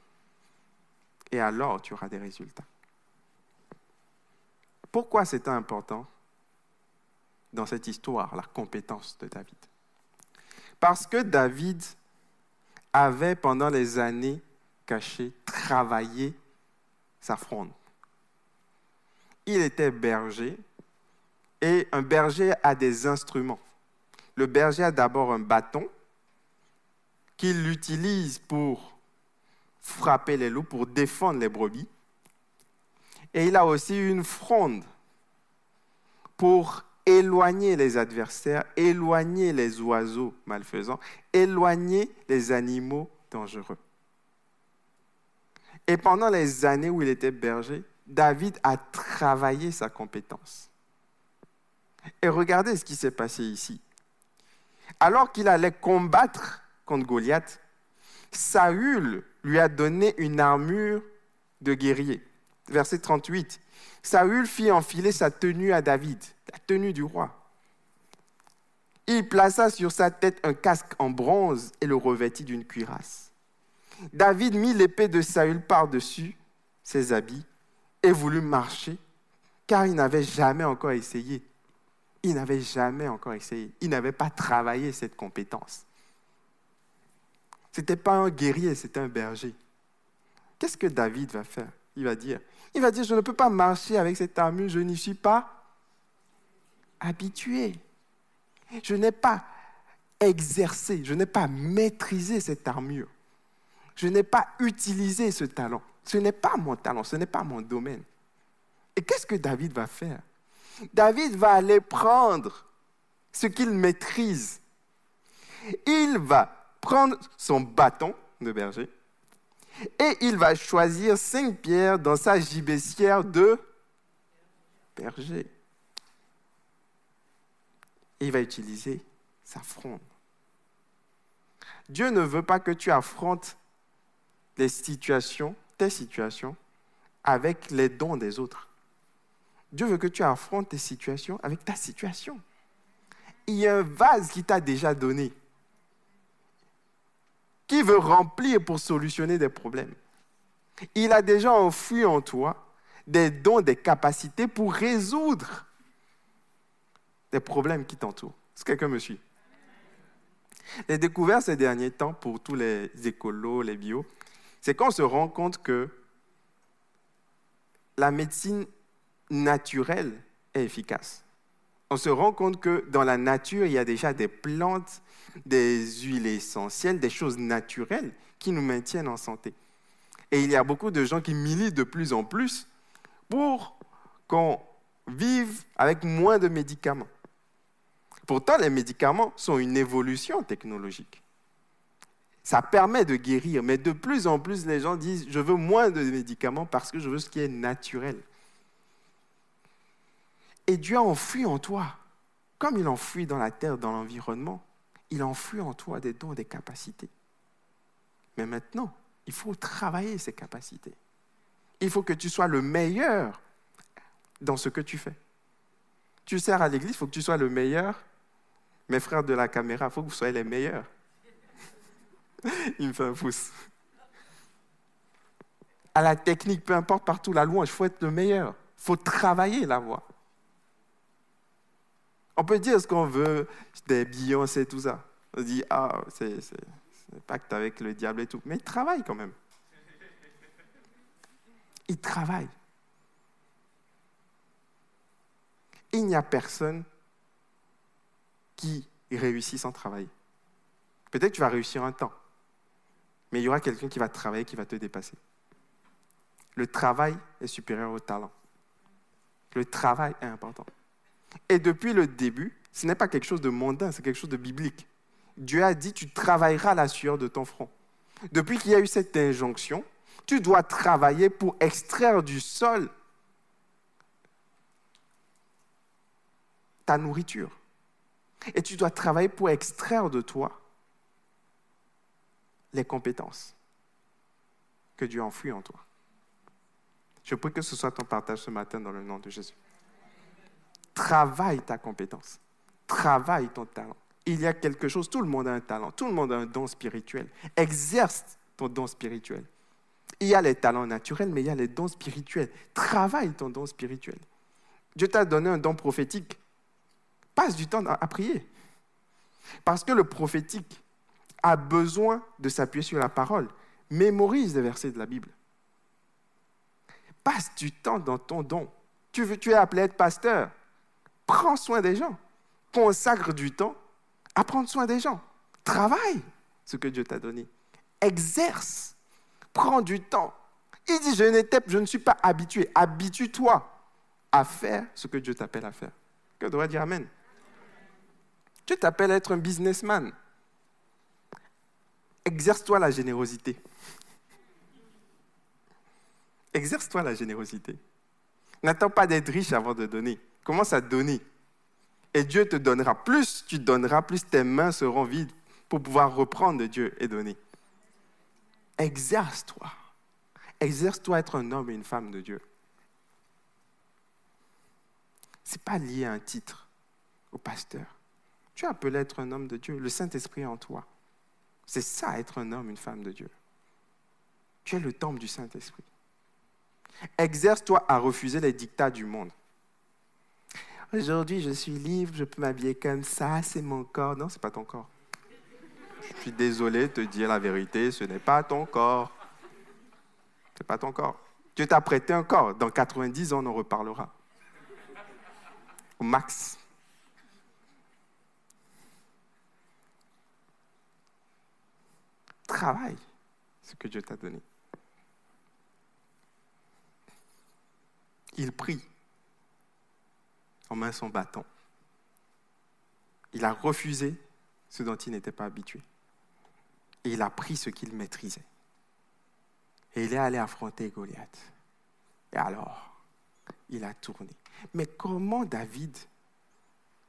Et alors, tu auras des résultats. Pourquoi c'est important? Dans cette histoire, la compétence de David Parce que David avait pendant les années cachées travaillé sa fronde. Il était berger et un berger a des instruments. Le berger a d'abord un bâton qu'il utilise pour frapper les loups, pour défendre les brebis. Et il a aussi une fronde pour éloigner les adversaires, éloigner les oiseaux malfaisants, éloigner les animaux dangereux. Et pendant les années où il était berger, David a travaillé sa compétence. Et regardez ce qui s'est passé ici. Alors qu'il allait combattre contre Goliath, Saül lui a donné une armure de guerrier. Verset 38. Saül fit enfiler sa tenue à David, la tenue du roi. Il plaça sur sa tête un casque en bronze et le revêtit d'une cuirasse. David mit l'épée de Saül par-dessus ses habits et voulut marcher, car il n'avait jamais encore essayé. Il n'avait jamais encore essayé. Il n'avait pas travaillé cette compétence. Ce n'était pas un guerrier, c'était un berger. Qu'est-ce que David va faire? Il va dire, il va dire, je ne peux pas marcher avec cette armure, je n'y suis pas habitué. Je n'ai pas exercé, je n'ai pas maîtrisé cette armure. Je n'ai pas utilisé ce talent. Ce n'est pas mon talent, ce n'est pas mon domaine. Et qu'est-ce que David va faire? David va aller prendre ce qu'il maîtrise. Il va prendre son bâton de berger et il va choisir cinq pierres dans sa gibecière de berger. Il va utiliser sa fronde. Dieu ne veut pas que tu affrontes les situations, tes situations, avec les dons des autres. Dieu veut que tu affrontes tes situations avec ta situation. Il y a un vase qui t'a déjà donné, qui veut remplir pour solutionner des problèmes. Il a déjà enfoui en toi des dons, des capacités pour résoudre des problèmes qui t'entourent. Est-ce que quelqu'un me suit? Les découvertes ces derniers temps pour tous les écolos, les bio, c'est qu'on se rend compte que la médecine naturelle est efficace. On se rend compte que dans la nature, il y a déjà des plantes, des huiles essentielles, des choses naturelles qui nous maintiennent en santé. Et il y a beaucoup de gens qui militent de plus en plus pour qu'on vive avec moins de médicaments. Pourtant, les médicaments sont une évolution technologique. Ça permet de guérir, mais de plus en plus, les gens disent, je veux moins de médicaments parce que je veux ce qui est naturel. Et Dieu a enfoui en toi, comme il enfouit dans la terre, dans l'environnement, il enfouit en toi des dons, des capacités. Mais maintenant, il faut travailler ces capacités. Il faut que tu sois le meilleur dans ce que tu fais. Tu sers à l'église, il faut que tu sois le meilleur. Mes frères de la caméra, il faut que vous soyez les meilleurs. il me fait un pouce. À la technique, peu importe partout, la louange, il faut être le meilleur. Il faut travailler la voix. On peut dire ce qu'on veut, des Beyoncé, tout ça. On dit, ah, c'est pacte avec le diable et tout. Mais il travaille quand même. Il travaille. Il n'y a personne qui réussit sans travailler. Peut-être que tu vas réussir un temps, mais il y aura quelqu'un qui va travailler, qui va te dépasser. Le travail est supérieur au talent. Le travail est important. Et depuis le début, ce n'est pas quelque chose de mondain, c'est quelque chose de biblique. Dieu a dit, tu travailleras la sueur de ton front. Depuis qu'il y a eu cette injonction, tu dois travailler pour extraire du sol ta nourriture. Et tu dois travailler pour extraire de toi les compétences que Dieu a enfouies en toi. Je prie que ce soit ton partage ce matin dans le nom de Jésus. Travaille ta compétence. Travaille ton talent. Il y a quelque chose, tout le monde a un talent, tout le monde a un don spirituel. Exerce ton don spirituel. Il y a les talents naturels, mais il y a les dons spirituels. Travaille ton don spirituel. Dieu t'a donné un don prophétique. Passe du temps à prier. Parce que le prophétique a besoin de s'appuyer sur la parole. Mémorise les versets de la Bible. Passe du temps dans ton don. Tu, es appelé à être pasteur. Prends soin des gens. Consacre du temps à prendre soin des gens. Travaille ce que Dieu t'a donné. Exerce. Prends du temps. Il dit, je, je ne suis pas habitué. Habitue-toi à faire ce que Dieu t'appelle à faire. Que doit dire Amen? Dieu t'appelle à être un businessman. Exerce-toi la générosité. Exerce-toi la générosité. N'attends pas d'être riche avant de donner. Commence à donner. Et Dieu te donnera. Plus tu donneras, plus tes mains seront vides pour pouvoir reprendre de Dieu et donner. Exerce-toi. Exerce-toi à être un homme et une femme de Dieu. Ce n'est pas lié à un titre, au pasteur. Tu es appelé à être un homme de Dieu. Le Saint-Esprit en toi. C'est ça, être un homme, une femme de Dieu. Tu es le temple du Saint-Esprit. Exerce-toi à refuser les dictats du monde. Aujourd'hui, je suis libre, je peux m'habiller comme ça, c'est mon corps. Non, ce n'est pas ton corps. Je suis désolé de te dire la vérité, ce n'est pas ton corps. Ce n'est pas ton corps. Dieu t'a prêté un corps. Dans 90 ans, on en reparlera. Au max. Travaille ce que Dieu t'a donné. Il prie en main son bâton. Il a refusé ce dont il n'était pas habitué. Et il a pris ce qu'il maîtrisait. Et il est allé affronter Goliath. Et alors, il a tourné. Mais comment, David,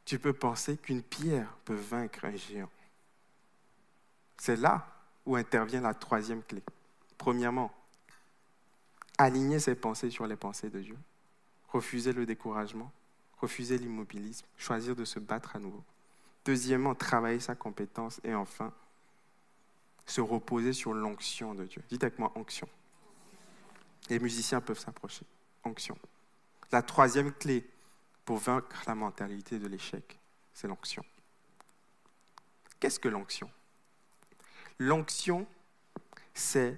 tu peux penser qu'une pierre peut vaincre un géant? C'est là où intervient la troisième clé. Premièrement, aligner ses pensées sur les pensées de Dieu. Refuser le découragement refuser l'immobilisme, choisir de se battre à nouveau. Deuxièmement, travailler sa compétence. Et enfin, se reposer sur l'onction de Dieu. Dites avec moi onction. Les musiciens peuvent s'approcher. Onction. La troisième clé pour vaincre la mentalité de l'échec, c'est l'onction. Qu'est-ce que l'onction? L'onction, c'est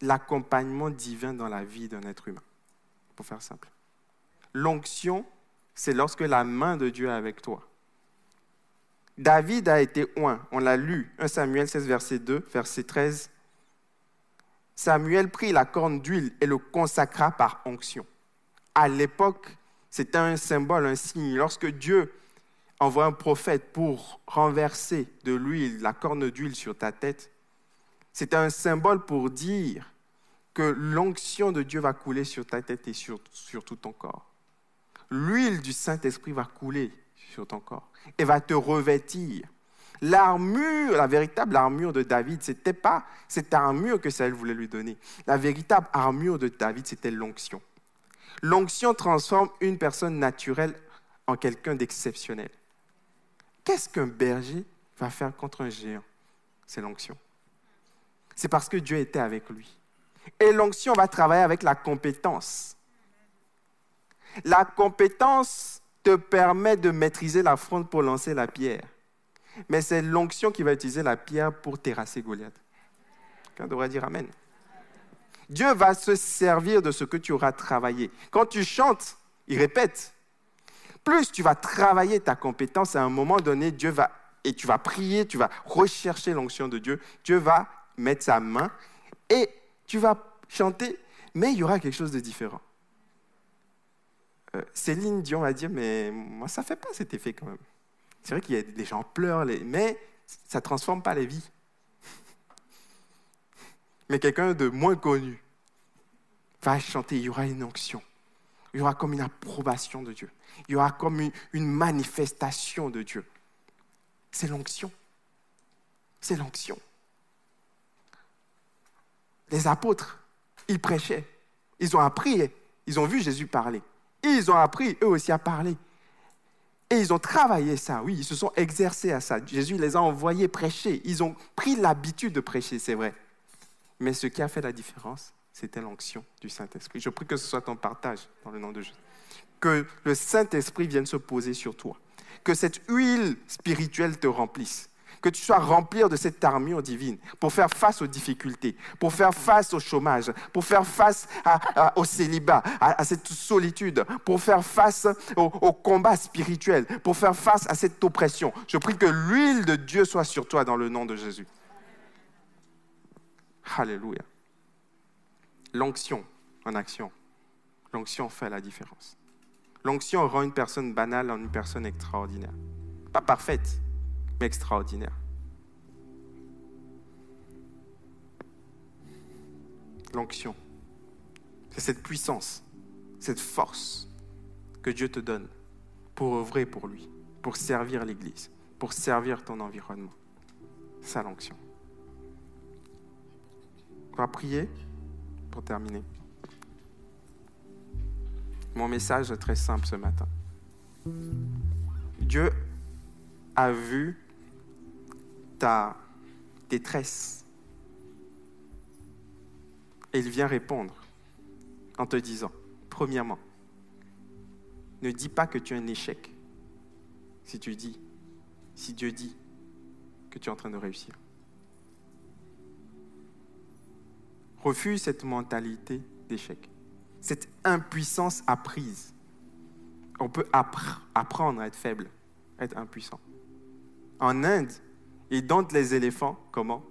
l'accompagnement divin dans la vie d'un être humain, pour faire simple. L'onction c'est lorsque la main de Dieu est avec toi. David a été oint, on l'a lu, 1 Samuel 16, verset 2, verset 13. Samuel prit la corne d'huile et le consacra par onction. À l'époque, c'était un symbole, un signe. Lorsque Dieu envoie un prophète pour renverser de l'huile, la corne d'huile sur ta tête, c'était un symbole pour dire que l'onction de Dieu va couler sur ta tête et sur, tout ton corps. L'huile du Saint-Esprit va couler sur ton corps et va te revêtir. L'armure, la véritable armure de David, ce n'était pas cette armure que Saül voulait lui donner. La véritable armure de David, c'était l'onction. L'onction transforme une personne naturelle en quelqu'un d'exceptionnel. Qu'est-ce qu'un berger va faire contre un géant? C'est l'onction. C'est parce que Dieu était avec lui. Et l'onction va travailler avec la compétence. La compétence te permet de maîtriser la fronde pour lancer la pierre. Mais c'est l'onction qui va utiliser la pierre pour terrasser Goliath. Quelqu'un devrait dire Amen. Dieu va se servir de ce que tu auras travaillé. Quand tu chantes, il répète. Plus tu vas travailler ta compétence, à un moment donné, Dieu va, et tu vas prier, tu vas rechercher l'onction de Dieu, Dieu va mettre sa main et tu vas chanter, mais il y aura quelque chose de différent. Euh, Céline Dion va dire, mais moi, ça ne fait pas cet effet quand même. C'est vrai qu'il y a des gens pleurent, mais ça ne transforme pas les vies. mais quelqu'un de moins connu va chanter, il y aura une onction. Il y aura comme une approbation de Dieu. Il y aura comme une, manifestation de Dieu. C'est l'onction. C'est l'onction. Les apôtres, ils prêchaient. Ils ont appris. Ils ont vu Jésus parler. Ils ont appris, eux aussi, à parler. Et ils ont travaillé ça, oui, ils se sont exercés à ça. Jésus les a envoyés prêcher. Ils ont pris l'habitude de prêcher, c'est vrai. Mais ce qui a fait la différence, c'était l'onction du Saint-Esprit. Je prie que ce soit ton partage dans le nom de Jésus. Que le Saint-Esprit vienne se poser sur toi. Que cette huile spirituelle te remplisse que tu sois rempli de cette armure divine pour faire face aux difficultés, pour faire face au chômage, pour faire face au célibat, à, cette solitude, pour faire face au, au, combat spirituel, pour faire face à cette oppression. Je prie que l'huile de Dieu soit sur toi dans le nom de Jésus. Alléluia. L'onction en action. L'onction fait la différence. L'onction rend une personne banale en une personne extraordinaire. Pas parfaite, extraordinaire. L'onction, c'est cette puissance, cette force que Dieu te donne pour œuvrer pour lui, pour servir l'Église, pour servir ton environnement. Ça, l'onction. On va prier pour terminer. Mon message est très simple ce matin. Dieu a vu ta détresse. Et il vient répondre en te disant, premièrement, ne dis pas que tu es un échec si tu dis, si Dieu dit que tu es en train de réussir. Refuse cette mentalité d'échec, cette impuissance apprise. On peut apprendre à être faible, à être impuissant. En Inde, ils domptent les éléphants, comment?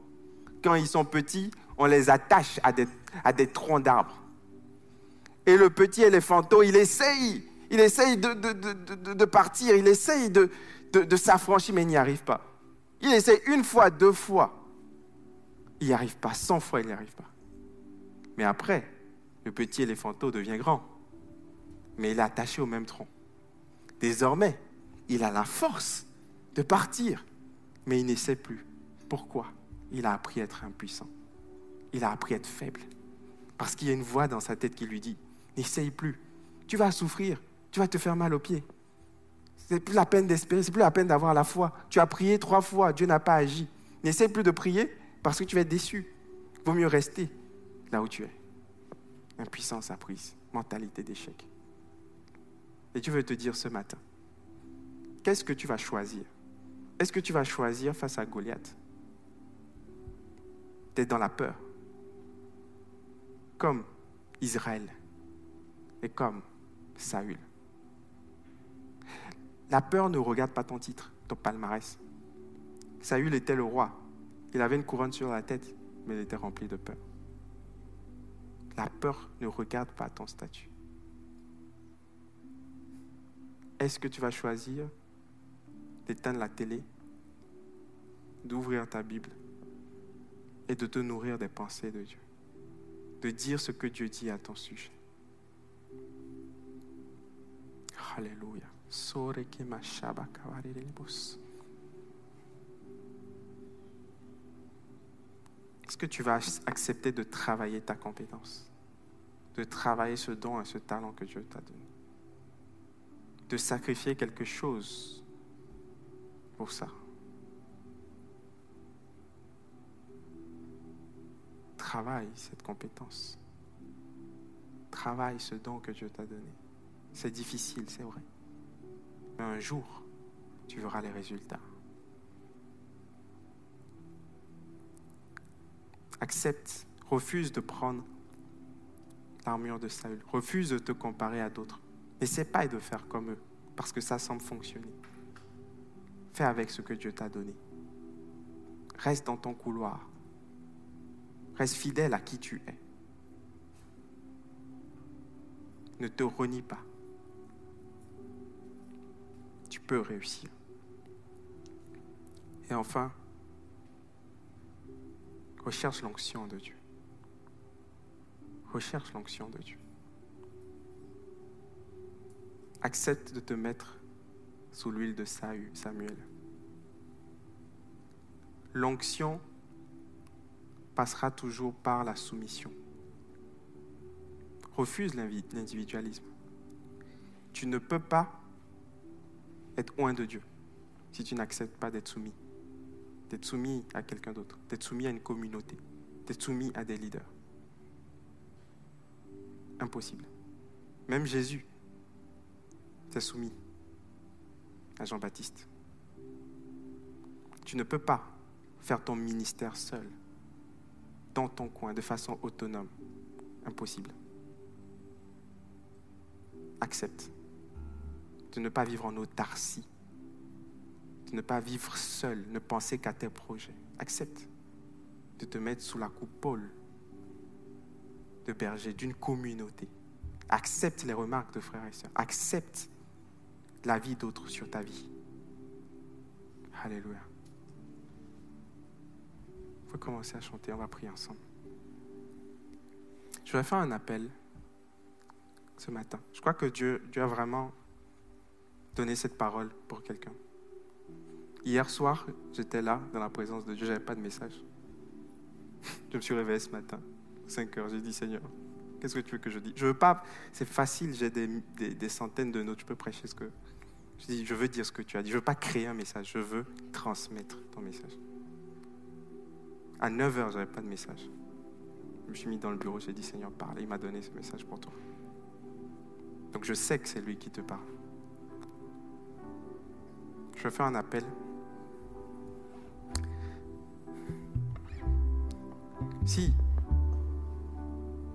Quand ils sont petits, on les attache à des, troncs d'arbres. Et le petit éléphanto, il essaye, il essaye de, de, partir, il essaye de, s'affranchir, mais il n'y arrive pas. Il essaye une fois, deux fois. Il n'y arrive pas, cent fois, il n'y arrive pas. Mais après, le petit éléphanto devient grand. Mais il est attaché au même tronc. Désormais, il a la force de partir mais il n'essaie plus. Pourquoi Il a appris à être impuissant. Il a appris à être faible. Parce qu'il y a une voix dans sa tête qui lui dit, n'essaye plus. Tu vas souffrir. Tu vas te faire mal aux pieds. C'est plus la peine d'espérer, c'est plus la peine d'avoir la foi. Tu as prié trois fois, Dieu n'a pas agi. N'essaye plus de prier parce que tu vas être déçu. Vaut mieux rester là où tu es. Impuissance apprise, mentalité d'échec. Et Dieu veut te dire ce matin, qu'est-ce que tu vas choisir? Est-ce que tu vas choisir face à Goliath? D'être dans la peur, comme Israël et comme Saül La peur ne regarde pas ton titre, ton palmarès. Saül était le roi. Il avait une couronne sur la tête, mais il était rempli de peur. La peur ne regarde pas ton statut. Est-ce que tu vas choisir d'éteindre la télé, d'ouvrir ta Bible et de te nourrir des pensées de Dieu, de dire ce que Dieu dit à ton sujet? Alléluia. Est-ce que tu vas accepter de travailler ta compétence, de travailler ce don et ce talent que Dieu t'a donné, de sacrifier quelque chose pour ça Travaille cette compétence. Travaille ce don que Dieu t'a donné. C'est difficile, c'est vrai. Mais un jour, tu verras les résultats. Accepte, refuse de prendre l'armure de Saül. Refuse de te comparer à d'autres. N'essaie pas de faire comme eux, parce que ça semble fonctionner. Fais avec ce que Dieu t'a donné. Reste dans ton couloir. Reste fidèle à qui tu es. Ne te renie pas. Tu peux réussir. Et enfin, recherche l'onction de Dieu. Recherche l'onction de Dieu. Accepte de te mettre sous l'huile de Samuel. L'onction passera toujours par la soumission. Refuse l'individualisme. Tu ne peux pas être loin de Dieu si tu n'acceptes pas d'être soumis. D'être soumis à quelqu'un d'autre, d'être soumis à une communauté, d'être soumis à des leaders. Impossible. Même Jésus s'est soumis à Jean-Baptiste. Tu ne peux pas faire ton ministère seul, dans ton coin, de façon autonome. Impossible. Accepte de ne pas vivre en autarcie, de ne pas vivre seul, ne penser qu'à tes projets. Accepte de te mettre sous la coupole de berger, d'une communauté. Accepte les remarques de frères et sœurs. Accepte la vie d'autres sur ta vie. Alléluia. Il faut commencer à chanter, on va prier ensemble. Je vais faire un appel ce matin. Je crois que Dieu, Dieu a vraiment donné cette parole pour quelqu'un. Hier soir, j'étais là, dans la présence de Dieu, je n'avais pas de message. Je me suis réveillé ce matin, 5 heures, j'ai dit Seigneur, qu'est-ce que tu veux que je dise? Je veux pas, c'est facile, j'ai des, centaines de notes, je peux prêcher ce que. Je dis, je veux dire ce que tu as dit, je veux pas créer un message, je veux transmettre ton message. À 9 heures, je n'avais pas de message. Je me suis mis dans le bureau, j'ai dit Seigneur, parle. Il m'a donné ce message pour toi. Donc je sais que c'est lui qui te parle. Je vais faire un appel. Si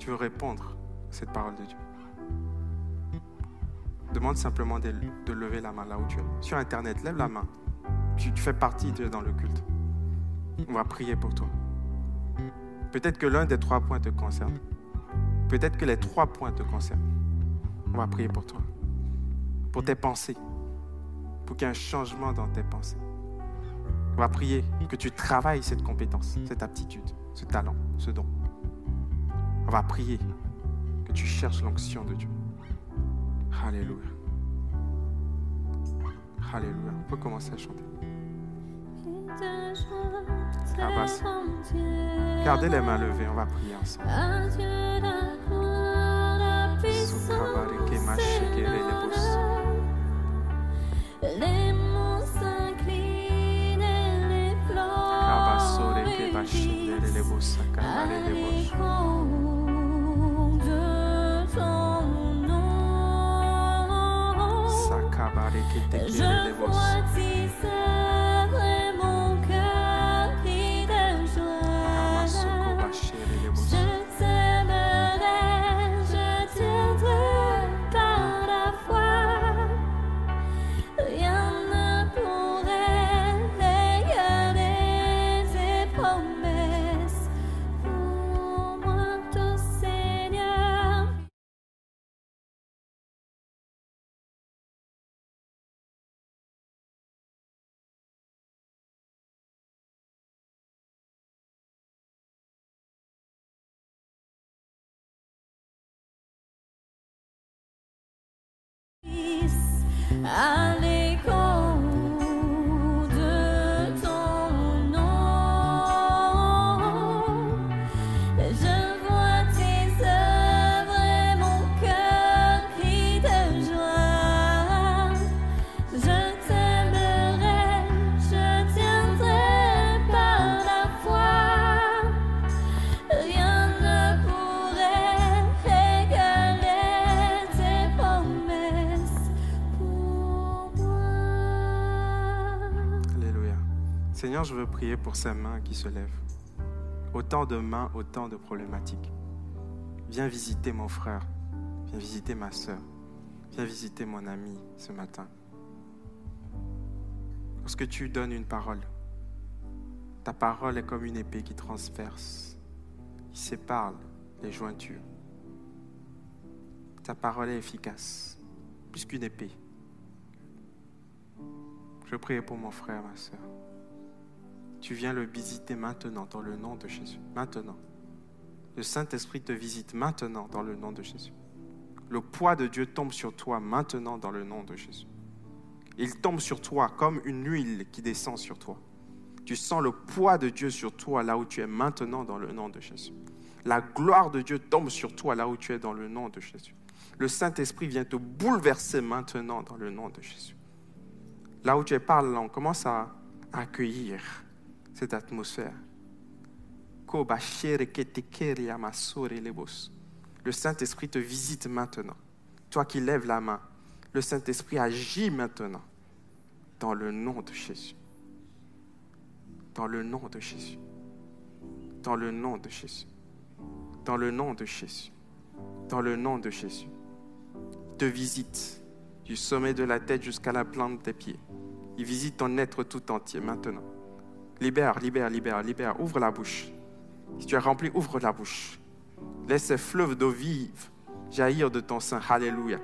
tu veux répondre à cette parole de Dieu, demande simplement de, lever la main là où tu es. Sur Internet, lève la main. Tu, fais partie, tu es dans le culte. On va prier pour toi. Peut-être que l'un des trois points te concerne. Peut-être que les trois points te concernent. On va prier pour toi. Pour tes pensées. Pour qu'il y ait un changement dans tes pensées. On va prier que tu travailles cette compétence, cette aptitude, ce talent, ce don. On va prier que tu cherches l'onction de Dieu. Alléluia. Alléluia. On peut commencer à chanter. Gardez les mains levées, on va prier ensemble. Les monts s'inclinent et les fleurs Je vois je prier pour ces mains qui se lèvent. Autant de mains, autant de problématiques. Viens visiter mon frère. Viens visiter ma soeur. Viens visiter mon ami ce matin. Lorsque tu donnes une parole, ta parole est comme une épée qui transperce, qui sépare les jointures. Ta parole est efficace, plus qu'une épée. Je prie pour mon frère, ma soeur tu viens le visiter maintenant dans le nom de Jésus. Maintenant. Le Saint-Esprit te visite maintenant dans le nom de Jésus. Le poids de Dieu tombe sur toi maintenant dans le nom de Jésus. Il tombe sur toi comme une huile qui descend sur toi. Tu sens le poids de Dieu sur toi là où tu es maintenant dans le nom de Jésus. La gloire de Dieu tombe sur toi là où tu es dans le nom de Jésus. Le Saint-Esprit vient te bouleverser maintenant dans le nom de Jésus. Là où tu es parlant, commence à accueillir cette atmosphère. Le Saint-Esprit te visite maintenant. Toi qui lèves la main, le Saint-Esprit agit maintenant dans le nom de Jésus. Dans le nom de Jésus. Dans le nom de Jésus. Dans le nom de Jésus. Dans le nom de Jésus. Te visite du sommet de la tête jusqu'à la plante des pieds. Il visite ton être tout entier maintenant. Libère, libère, libère, libère. Ouvre la bouche. Si tu es rempli, ouvre la bouche. Laisse ces fleuves d'eau vive jaillir de ton sein. Alléluia.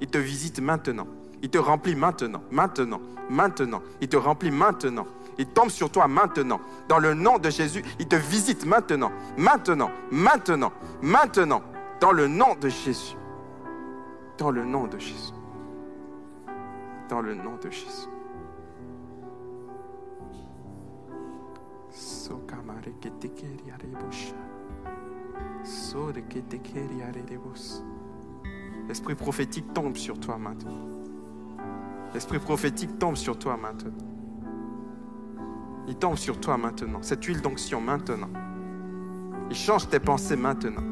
Il te visite maintenant. Il te remplit maintenant, maintenant, maintenant. Il te remplit maintenant. Il tombe sur toi maintenant. Dans le nom de Jésus, il te visite maintenant, maintenant, maintenant, maintenant. Dans le nom de Jésus. Dans le nom de Jésus dans le nom de Jésus. L'esprit prophétique tombe sur toi maintenant. L'esprit prophétique tombe sur toi maintenant. Il tombe sur toi maintenant. Cette huile d'onction maintenant. Il change tes pensées maintenant.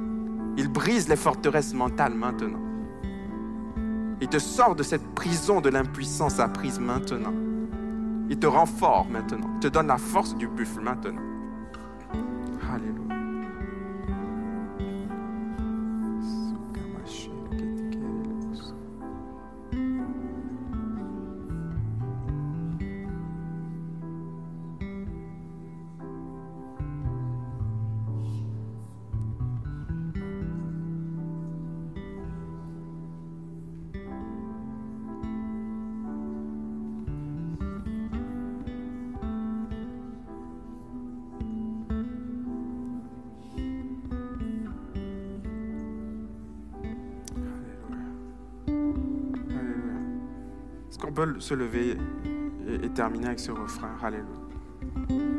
Il brise les forteresses mentales maintenant. Il te sort de cette prison de l'impuissance apprise maintenant. Il te rend fort maintenant. Il te donne la force du buffle maintenant. Alléluia. Peut se lever et, et terminer avec ce refrain. Alléluia.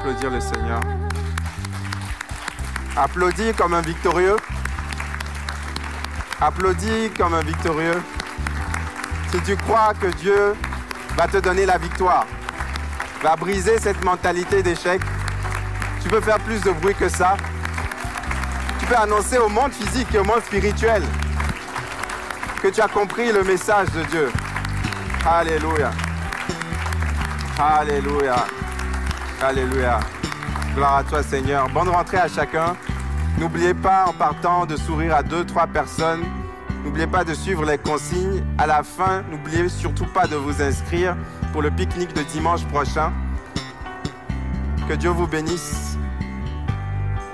Applaudir le Seigneur. Applaudis comme un victorieux. Applaudis comme un victorieux. Si tu crois que Dieu va te donner la victoire, va briser cette mentalité d'échec. Tu peux faire plus de bruit que ça. Tu peux annoncer au monde physique et au monde spirituel que tu as compris le message de Dieu. Alléluia. Alléluia. Alléluia. Gloire à toi Seigneur. Bonne rentrée à chacun. N'oubliez pas en partant de sourire à deux, trois personnes. N'oubliez pas de suivre les consignes. À la fin, n'oubliez surtout pas de vous inscrire pour le pique-nique de dimanche prochain. Que Dieu vous bénisse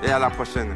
et à la prochaine.